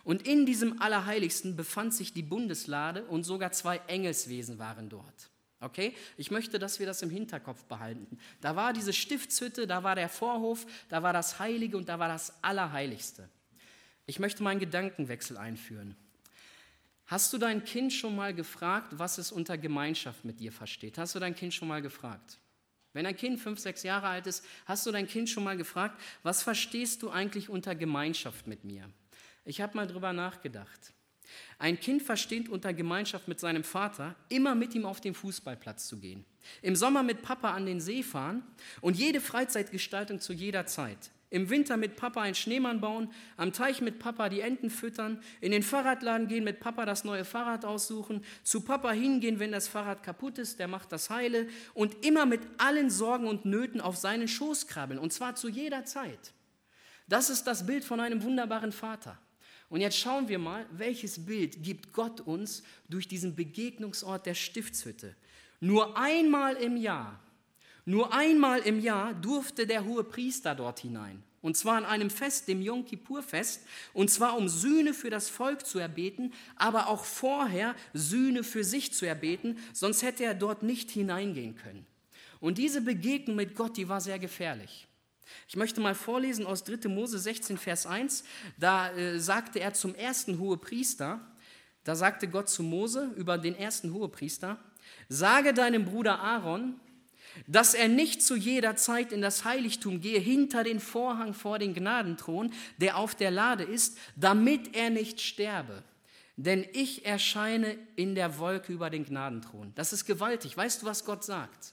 [SPEAKER 1] Und in diesem Allerheiligsten befand sich die Bundeslade und sogar zwei Engelswesen waren dort. Okay? Ich möchte, dass wir das im Hinterkopf behalten. Da war diese Stiftshütte, da war der Vorhof, da war das Heilige und da war das Allerheiligste. Ich möchte meinen Gedankenwechsel einführen. Hast du dein Kind schon mal gefragt, was es unter Gemeinschaft mit dir versteht? Hast du dein Kind schon mal gefragt? Wenn ein Kind fünf, sechs Jahre alt ist, hast du dein Kind schon mal gefragt, was verstehst du eigentlich unter Gemeinschaft mit mir? Ich habe mal drüber nachgedacht. Ein Kind versteht unter Gemeinschaft mit seinem Vater, immer mit ihm auf den Fußballplatz zu gehen. Im Sommer mit Papa an den See fahren und jede Freizeitgestaltung zu jeder Zeit. Im Winter mit Papa einen Schneemann bauen, am Teich mit Papa die Enten füttern, in den Fahrradladen gehen, mit Papa das neue Fahrrad aussuchen, zu Papa hingehen, wenn das Fahrrad kaputt ist, der macht das heile und immer mit allen Sorgen und Nöten auf seinen Schoß krabbeln und zwar zu jeder Zeit. Das ist das Bild von einem wunderbaren Vater. Und jetzt schauen wir mal, welches Bild gibt Gott uns durch diesen Begegnungsort der Stiftshütte. Nur einmal im Jahr, nur einmal im Jahr durfte der hohe Priester dort hinein. Und zwar an einem Fest, dem Yom Kippur-Fest, und zwar um Sühne für das Volk zu erbeten, aber auch vorher Sühne für sich zu erbeten, sonst hätte er dort nicht hineingehen können. Und diese Begegnung mit Gott, die war sehr gefährlich. Ich möchte mal vorlesen aus 3. Mose 16, Vers 1. Da äh, sagte er zum ersten Hohepriester, da sagte Gott zu Mose über den ersten Hohepriester, sage deinem Bruder Aaron, dass er nicht zu jeder Zeit in das Heiligtum gehe, hinter den Vorhang vor den Gnadenthron, der auf der Lade ist, damit er nicht sterbe. Denn ich erscheine in der Wolke über den Gnadenthron. Das ist gewaltig. Weißt du, was Gott sagt?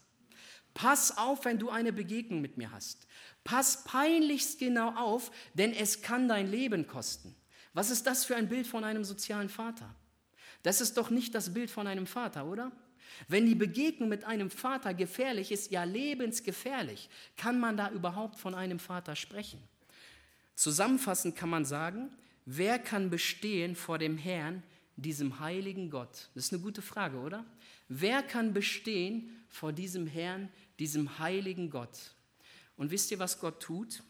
[SPEAKER 1] Pass auf, wenn du eine Begegnung mit mir hast. Pass peinlichst genau auf, denn es kann dein Leben kosten. Was ist das für ein Bild von einem sozialen Vater? Das ist doch nicht das Bild von einem Vater, oder? Wenn die Begegnung mit einem Vater gefährlich ist, ja lebensgefährlich, kann man da überhaupt von einem Vater sprechen? Zusammenfassend kann man sagen, wer kann bestehen vor dem Herrn, diesem heiligen Gott? Das ist eine gute Frage, oder? Wer kann bestehen vor diesem Herrn, diesem heiligen Gott? Und wisst ihr, was Gott tut?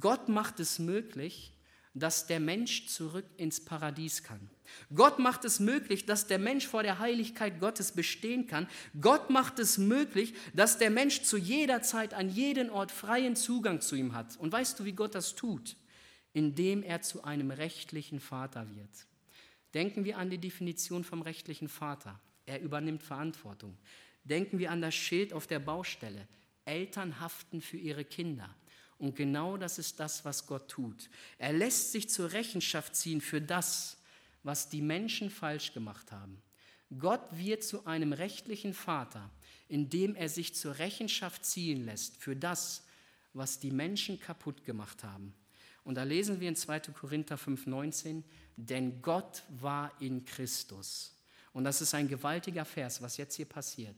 [SPEAKER 1] Gott macht es möglich, dass der Mensch zurück ins Paradies kann. Gott macht es möglich, dass der Mensch vor der Heiligkeit Gottes bestehen kann. Gott macht es möglich, dass der Mensch zu jeder Zeit an jeden Ort freien Zugang zu ihm hat. Und weißt du, wie Gott das tut? Indem er zu einem rechtlichen Vater wird. Denken wir an die Definition vom rechtlichen Vater. Er übernimmt Verantwortung. Denken wir an das Schild auf der Baustelle. Eltern haften für ihre Kinder. Und genau das ist das, was Gott tut. Er lässt sich zur Rechenschaft ziehen für das, was die Menschen falsch gemacht haben. Gott wird zu einem rechtlichen Vater, indem er sich zur Rechenschaft ziehen lässt für das, was die Menschen kaputt gemacht haben. Und da lesen wir in 2. Korinther 5,19, denn Gott war in Christus. Und das ist ein gewaltiger Vers, was jetzt hier passiert.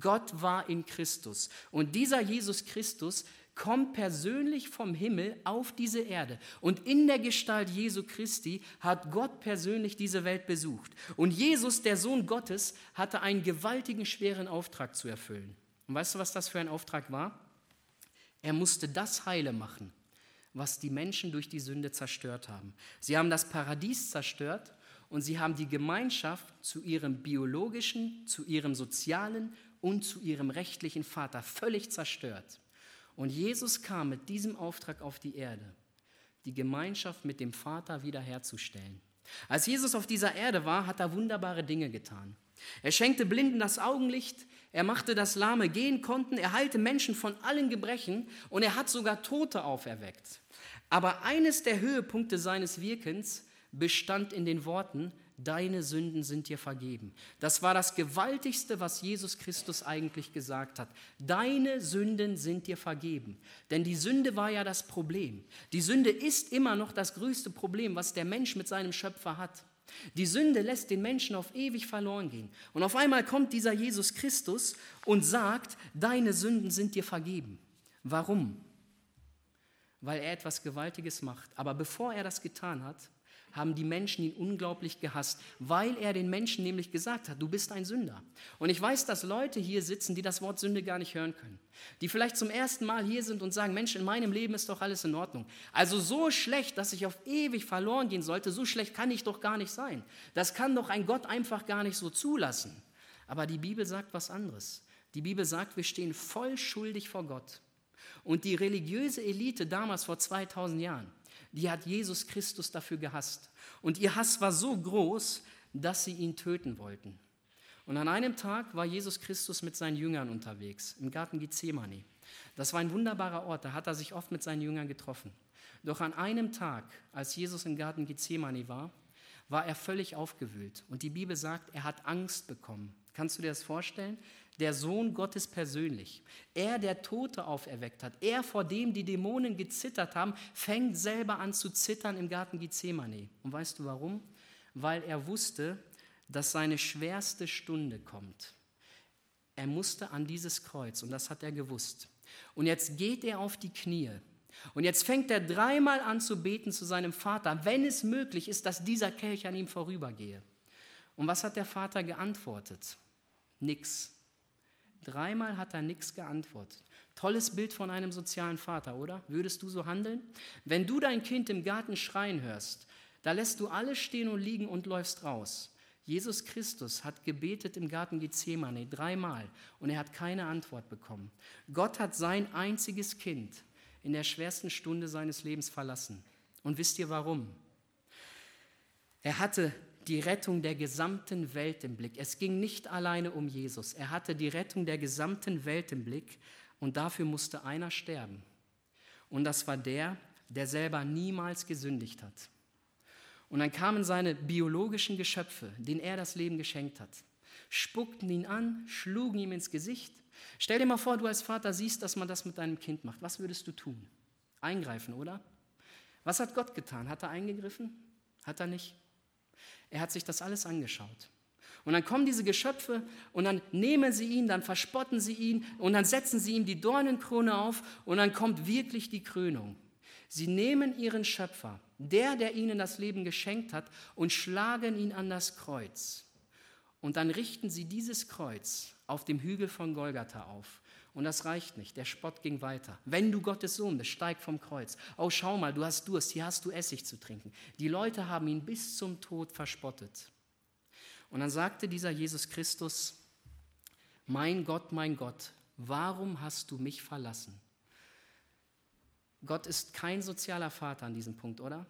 [SPEAKER 1] Gott war in Christus. Und dieser Jesus Christus kommt persönlich vom Himmel auf diese Erde. Und in der Gestalt Jesu Christi hat Gott persönlich diese Welt besucht. Und Jesus, der Sohn Gottes, hatte einen gewaltigen, schweren Auftrag zu erfüllen. Und weißt du, was das für ein Auftrag war? Er musste das heile machen, was die Menschen durch die Sünde zerstört haben. Sie haben das Paradies zerstört und sie haben die Gemeinschaft zu ihrem biologischen, zu ihrem sozialen und zu ihrem rechtlichen Vater völlig zerstört. Und Jesus kam mit diesem Auftrag auf die Erde, die Gemeinschaft mit dem Vater wiederherzustellen. Als Jesus auf dieser Erde war, hat er wunderbare Dinge getan. Er schenkte Blinden das Augenlicht, er machte, dass Lahme gehen konnten, er heilte Menschen von allen Gebrechen und er hat sogar Tote auferweckt. Aber eines der Höhepunkte seines Wirkens bestand in den Worten, deine Sünden sind dir vergeben. Das war das Gewaltigste, was Jesus Christus eigentlich gesagt hat. Deine Sünden sind dir vergeben. Denn die Sünde war ja das Problem. Die Sünde ist immer noch das größte Problem, was der Mensch mit seinem Schöpfer hat. Die Sünde lässt den Menschen auf ewig verloren gehen. Und auf einmal kommt dieser Jesus Christus und sagt, deine Sünden sind dir vergeben. Warum? Weil er etwas Gewaltiges macht. Aber bevor er das getan hat, haben die Menschen ihn unglaublich gehasst, weil er den Menschen nämlich gesagt hat, du bist ein Sünder. Und ich weiß, dass Leute hier sitzen, die das Wort Sünde gar nicht hören können, die vielleicht zum ersten Mal hier sind und sagen, Mensch, in meinem Leben ist doch alles in Ordnung. Also so schlecht, dass ich auf ewig verloren gehen sollte, so schlecht kann ich doch gar nicht sein. Das kann doch ein Gott einfach gar nicht so zulassen. Aber die Bibel sagt was anderes. Die Bibel sagt, wir stehen voll schuldig vor Gott. Und die religiöse Elite damals vor 2000 Jahren, die hat Jesus Christus dafür gehasst. Und ihr Hass war so groß, dass sie ihn töten wollten. Und an einem Tag war Jesus Christus mit seinen Jüngern unterwegs, im Garten Gethsemane. Das war ein wunderbarer Ort, da hat er sich oft mit seinen Jüngern getroffen. Doch an einem Tag, als Jesus im Garten Gethsemane war, war er völlig aufgewühlt. Und die Bibel sagt, er hat Angst bekommen. Kannst du dir das vorstellen? Der Sohn Gottes persönlich. Er, der Tote auferweckt hat, er, vor dem die Dämonen gezittert haben, fängt selber an zu zittern im Garten Gethsemane. Und weißt du warum? Weil er wusste, dass seine schwerste Stunde kommt. Er musste an dieses Kreuz und das hat er gewusst. Und jetzt geht er auf die Knie. Und jetzt fängt er dreimal an zu beten zu seinem Vater, wenn es möglich ist, dass dieser Kelch an ihm vorübergehe. Und was hat der Vater geantwortet? Nix. Dreimal hat er nichts geantwortet. Tolles Bild von einem sozialen Vater, oder? Würdest du so handeln? Wenn du dein Kind im Garten schreien hörst, da lässt du alles stehen und liegen und läufst raus. Jesus Christus hat gebetet im Garten Gethsemane dreimal und er hat keine Antwort bekommen. Gott hat sein einziges Kind in der schwersten Stunde seines Lebens verlassen. Und wisst ihr warum? Er hatte die Rettung der gesamten Welt im Blick. Es ging nicht alleine um Jesus. Er hatte die Rettung der gesamten Welt im Blick und dafür musste einer sterben. Und das war der, der selber niemals gesündigt hat. Und dann kamen seine biologischen Geschöpfe, denen er das Leben geschenkt hat, spuckten ihn an, schlugen ihm ins Gesicht. Stell dir mal vor, du als Vater siehst, dass man das mit deinem Kind macht. Was würdest du tun? Eingreifen, oder? Was hat Gott getan? Hat er eingegriffen? Hat er nicht? Er hat sich das alles angeschaut. Und dann kommen diese Geschöpfe und dann nehmen sie ihn, dann verspotten sie ihn und dann setzen sie ihm die Dornenkrone auf und dann kommt wirklich die Krönung. Sie nehmen ihren Schöpfer, der, der ihnen das Leben geschenkt hat, und schlagen ihn an das Kreuz. Und dann richten sie dieses Kreuz auf dem Hügel von Golgatha auf. Und das reicht nicht. Der Spott ging weiter. Wenn du Gottes Sohn bist, steig vom Kreuz. Oh, schau mal, du hast Durst, hier hast du Essig zu trinken. Die Leute haben ihn bis zum Tod verspottet. Und dann sagte dieser Jesus Christus, mein Gott, mein Gott, warum hast du mich verlassen? Gott ist kein sozialer Vater an diesem Punkt, oder?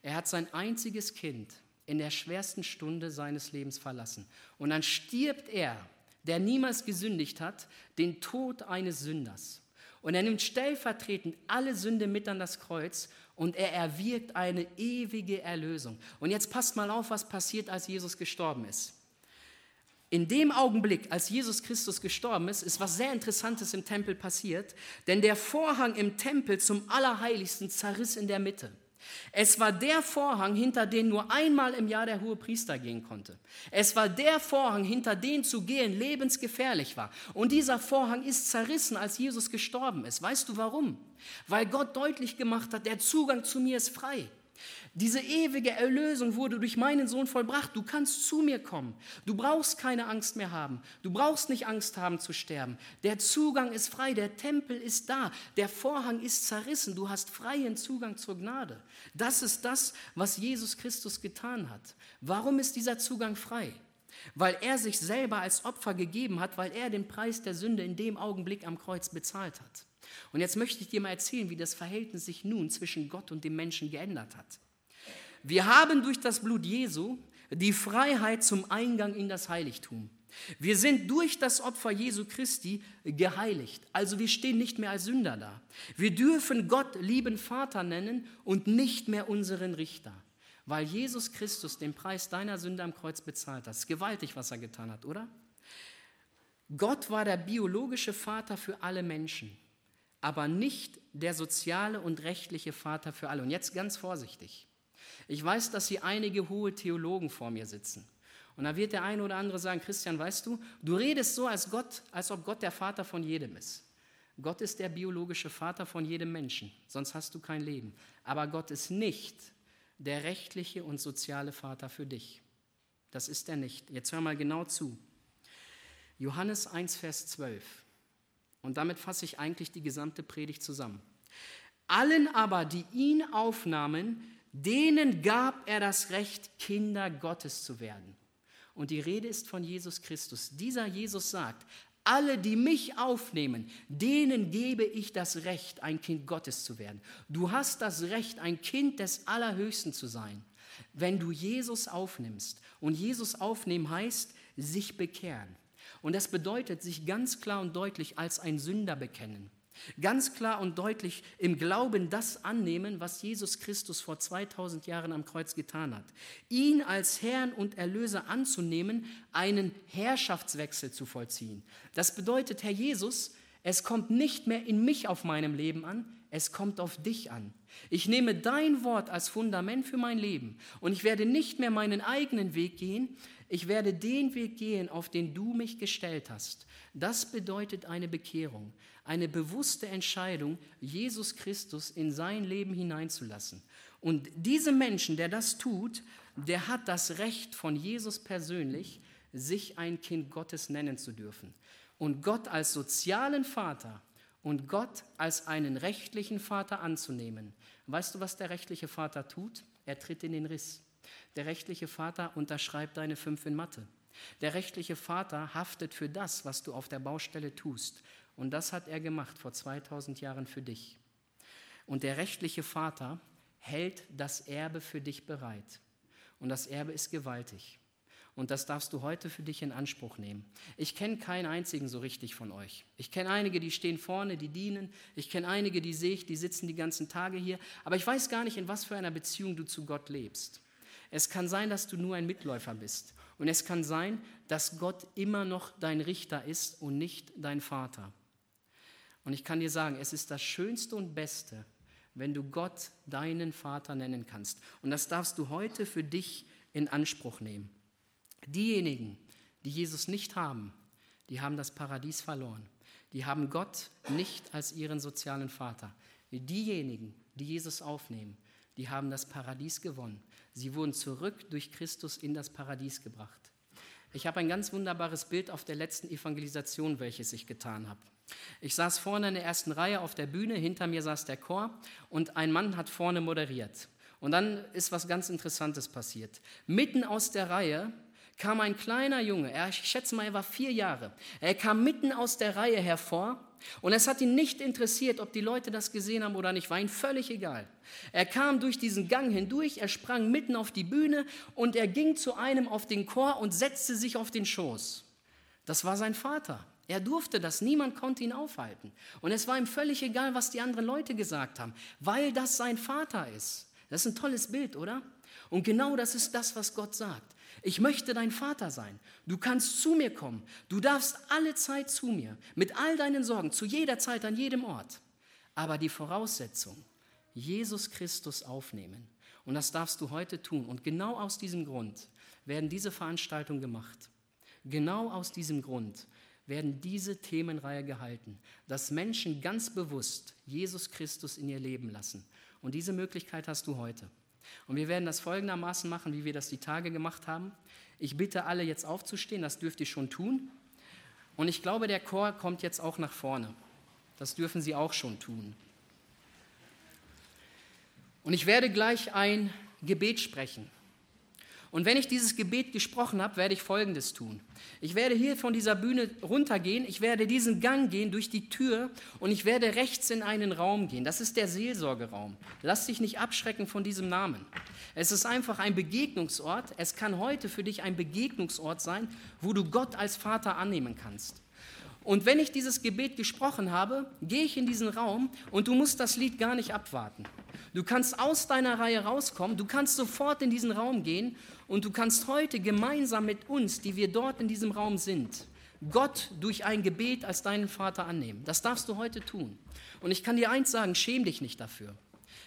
[SPEAKER 1] Er hat sein einziges Kind in der schwersten Stunde seines Lebens verlassen. Und dann stirbt er, der niemals gesündigt hat, den Tod eines Sünders. Und er nimmt stellvertretend alle Sünde mit an das Kreuz und er erwirkt eine ewige Erlösung. Und jetzt passt mal auf, was passiert, als Jesus gestorben ist. In dem Augenblick, als Jesus Christus gestorben ist, ist was sehr Interessantes im Tempel passiert, denn der Vorhang im Tempel zum Allerheiligsten zerriss in der Mitte. Es war der Vorhang, hinter den nur einmal im Jahr der hohe Priester gehen konnte. Es war der Vorhang, hinter den zu gehen lebensgefährlich war. Und dieser Vorhang ist zerrissen, als Jesus gestorben ist. Weißt du warum? Weil Gott deutlich gemacht hat, der Zugang zu mir ist frei. Diese ewige Erlösung wurde durch meinen Sohn vollbracht. Du kannst zu mir kommen. Du brauchst keine Angst mehr haben. Du brauchst nicht Angst haben zu sterben. Der Zugang ist frei. Der Tempel ist da. Der Vorhang ist zerrissen. Du hast freien Zugang zur Gnade. Das ist das, was Jesus Christus getan hat. Warum ist dieser Zugang frei? Weil er sich selber als Opfer gegeben hat, weil er den Preis der Sünde in dem Augenblick am Kreuz bezahlt hat. Und jetzt möchte ich dir mal erzählen, wie das Verhältnis sich nun zwischen Gott und dem Menschen geändert hat. Wir haben durch das Blut Jesu die Freiheit zum Eingang in das Heiligtum. Wir sind durch das Opfer Jesu Christi geheiligt. Also wir stehen nicht mehr als Sünder da. Wir dürfen Gott lieben Vater nennen und nicht mehr unseren Richter. Weil Jesus Christus den Preis deiner Sünde am Kreuz bezahlt hat. Das ist gewaltig, was er getan hat, oder? Gott war der biologische Vater für alle Menschen, aber nicht der soziale und rechtliche Vater für alle. Und jetzt ganz vorsichtig. Ich weiß, dass hier einige hohe Theologen vor mir sitzen. Und da wird der eine oder andere sagen, Christian, weißt du, du redest so, als, Gott, als ob Gott der Vater von jedem ist. Gott ist der biologische Vater von jedem Menschen, sonst hast du kein Leben. Aber Gott ist nicht der rechtliche und soziale Vater für dich. Das ist er nicht. Jetzt hör mal genau zu. Johannes 1, Vers 12. Und damit fasse ich eigentlich die gesamte Predigt zusammen. Allen aber, die ihn aufnahmen, denen gab er das Recht, Kinder Gottes zu werden. Und die Rede ist von Jesus Christus. Dieser Jesus sagt, alle, die mich aufnehmen, denen gebe ich das Recht, ein Kind Gottes zu werden. Du hast das Recht, ein Kind des Allerhöchsten zu sein, wenn du Jesus aufnimmst. Und Jesus aufnehmen heißt, sich bekehren. Und das bedeutet, sich ganz klar und deutlich als ein Sünder bekennen. Ganz klar und deutlich im Glauben das annehmen, was Jesus Christus vor 2000 Jahren am Kreuz getan hat. Ihn als Herrn und Erlöser anzunehmen, einen Herrschaftswechsel zu vollziehen. Das bedeutet, Herr Jesus, es kommt nicht mehr in mich auf meinem Leben an, es kommt auf dich an. Ich nehme dein Wort als Fundament für mein Leben und ich werde nicht mehr meinen eigenen Weg gehen, ich werde den Weg gehen, auf den du mich gestellt hast. Das bedeutet eine Bekehrung, eine bewusste Entscheidung, Jesus Christus in sein Leben hineinzulassen. Und diese Menschen, der das tut, der hat das Recht von Jesus persönlich, sich ein Kind Gottes nennen zu dürfen. Und Gott als sozialen Vater und Gott als einen rechtlichen Vater anzunehmen. Weißt du, was der rechtliche Vater tut? Er tritt in den Riss. Der rechtliche Vater unterschreibt deine fünf in Mathe. Der rechtliche Vater haftet für das, was du auf der Baustelle tust. Und das hat er gemacht vor 2000 Jahren für dich. Und der rechtliche Vater hält das Erbe für dich bereit. Und das Erbe ist gewaltig. Und das darfst du heute für dich in Anspruch nehmen. Ich kenne keinen einzigen so richtig von euch. Ich kenne einige, die stehen vorne, die dienen. Ich kenne einige, die sehe ich, die sitzen die ganzen Tage hier. Aber ich weiß gar nicht, in was für einer Beziehung du zu Gott lebst. Es kann sein, dass du nur ein Mitläufer bist. Und es kann sein, dass Gott immer noch dein Richter ist und nicht dein Vater. Und ich kann dir sagen, es ist das Schönste und Beste, wenn du Gott deinen Vater nennen kannst. Und das darfst du heute für dich in Anspruch nehmen. Diejenigen, die Jesus nicht haben, die haben das Paradies verloren. Die haben Gott nicht als ihren sozialen Vater. Diejenigen, die Jesus aufnehmen, die haben das Paradies gewonnen. Sie wurden zurück durch Christus in das Paradies gebracht. Ich habe ein ganz wunderbares Bild auf der letzten Evangelisation, welches ich getan habe. Ich saß vorne in der ersten Reihe auf der Bühne, hinter mir saß der Chor und ein Mann hat vorne moderiert. Und dann ist was ganz Interessantes passiert. Mitten aus der Reihe kam ein kleiner Junge, er, ich schätze mal, er war vier Jahre. Er kam mitten aus der Reihe hervor und es hat ihn nicht interessiert, ob die Leute das gesehen haben oder nicht, war ihm völlig egal. Er kam durch diesen Gang hindurch, er sprang mitten auf die Bühne und er ging zu einem auf den Chor und setzte sich auf den Schoß. Das war sein Vater. Er durfte das, niemand konnte ihn aufhalten. Und es war ihm völlig egal, was die anderen Leute gesagt haben, weil das sein Vater ist. Das ist ein tolles Bild, oder? Und genau das ist das, was Gott sagt. Ich möchte dein Vater sein. Du kannst zu mir kommen. Du darfst alle Zeit zu mir, mit all deinen Sorgen, zu jeder Zeit, an jedem Ort. Aber die Voraussetzung, Jesus Christus aufnehmen. Und das darfst du heute tun. Und genau aus diesem Grund werden diese Veranstaltungen gemacht. Genau aus diesem Grund werden diese Themenreihe gehalten, dass Menschen ganz bewusst Jesus Christus in ihr Leben lassen. Und diese Möglichkeit hast du heute. Und wir werden das folgendermaßen machen, wie wir das die Tage gemacht haben. Ich bitte alle jetzt aufzustehen, das dürft ihr schon tun. Und ich glaube, der Chor kommt jetzt auch nach vorne. Das dürfen sie auch schon tun. Und ich werde gleich ein Gebet sprechen. Und wenn ich dieses Gebet gesprochen habe, werde ich Folgendes tun. Ich werde hier von dieser Bühne runtergehen, ich werde diesen Gang gehen durch die Tür und ich werde rechts in einen Raum gehen. Das ist der Seelsorgeraum. Lass dich nicht abschrecken von diesem Namen. Es ist einfach ein Begegnungsort. Es kann heute für dich ein Begegnungsort sein, wo du Gott als Vater annehmen kannst. Und wenn ich dieses Gebet gesprochen habe, gehe ich in diesen Raum und du musst das Lied gar nicht abwarten. Du kannst aus deiner Reihe rauskommen, du kannst sofort in diesen Raum gehen und du kannst heute gemeinsam mit uns, die wir dort in diesem Raum sind, Gott durch ein Gebet als deinen Vater annehmen. Das darfst du heute tun. Und ich kann dir eins sagen, schäm dich nicht dafür.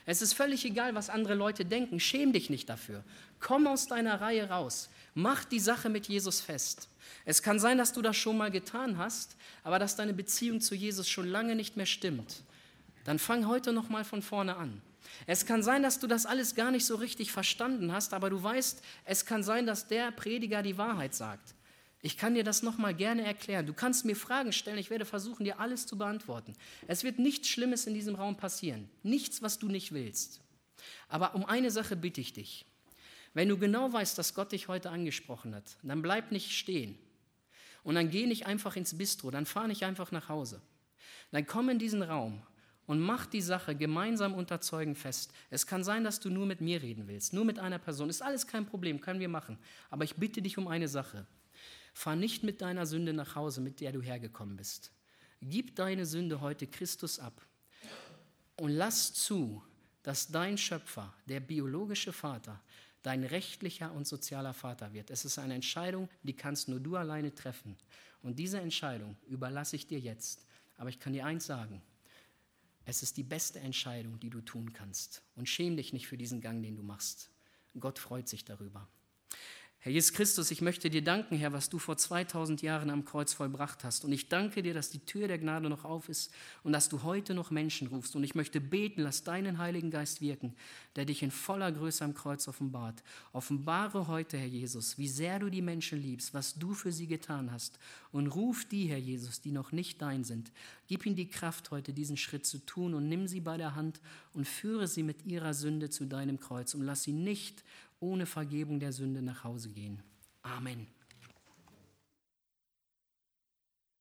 [SPEAKER 1] Es ist völlig egal, was andere Leute denken, schäm dich nicht dafür. Komm aus deiner Reihe raus, mach die Sache mit Jesus fest. Es kann sein, dass du das schon mal getan hast, aber dass deine Beziehung zu Jesus schon lange nicht mehr stimmt. Dann fang heute noch mal von vorne an. Es kann sein, dass du das alles gar nicht so richtig verstanden hast, aber du weißt, es kann sein, dass der Prediger die Wahrheit sagt. Ich kann dir das noch mal gerne erklären. Du kannst mir Fragen stellen, ich werde versuchen, dir alles zu beantworten. Es wird nichts Schlimmes in diesem Raum passieren, nichts, was du nicht willst. Aber um eine Sache bitte ich dich. Wenn du genau weißt, dass Gott dich heute angesprochen hat, dann bleib nicht stehen. Und dann geh nicht einfach ins Bistro, dann fahr nicht einfach nach Hause. Dann komm in diesen Raum und mach die Sache gemeinsam unter Zeugen fest. Es kann sein, dass du nur mit mir reden willst, nur mit einer Person. Ist alles kein Problem, können wir machen. Aber ich bitte dich um eine Sache. Fahr nicht mit deiner Sünde nach Hause, mit der du hergekommen bist. Gib deine Sünde heute Christus ab und lass zu, dass dein Schöpfer, der biologische Vater, dein rechtlicher und sozialer Vater wird. Es ist eine Entscheidung, die kannst nur du alleine treffen. Und diese Entscheidung überlasse ich dir jetzt. Aber ich kann dir eins sagen, es ist die beste Entscheidung, die du tun kannst. Und schäm dich nicht für diesen Gang, den du machst. Gott freut sich darüber. Herr Jesus Christus, ich möchte dir danken, Herr, was du vor 2000 Jahren am Kreuz vollbracht hast. Und ich danke dir, dass die Tür der Gnade noch auf ist und dass du heute noch Menschen rufst. Und ich möchte beten, lass deinen Heiligen Geist wirken, der dich in voller Größe am Kreuz offenbart. Offenbare heute, Herr Jesus, wie sehr du die Menschen liebst, was du für sie getan hast. Und ruf die, Herr Jesus, die noch nicht dein sind. Gib ihnen die Kraft, heute diesen Schritt zu tun und nimm sie bei der Hand und führe sie mit ihrer Sünde zu deinem Kreuz und lass sie nicht ohne Vergebung der Sünde nach Hause gehen. Amen.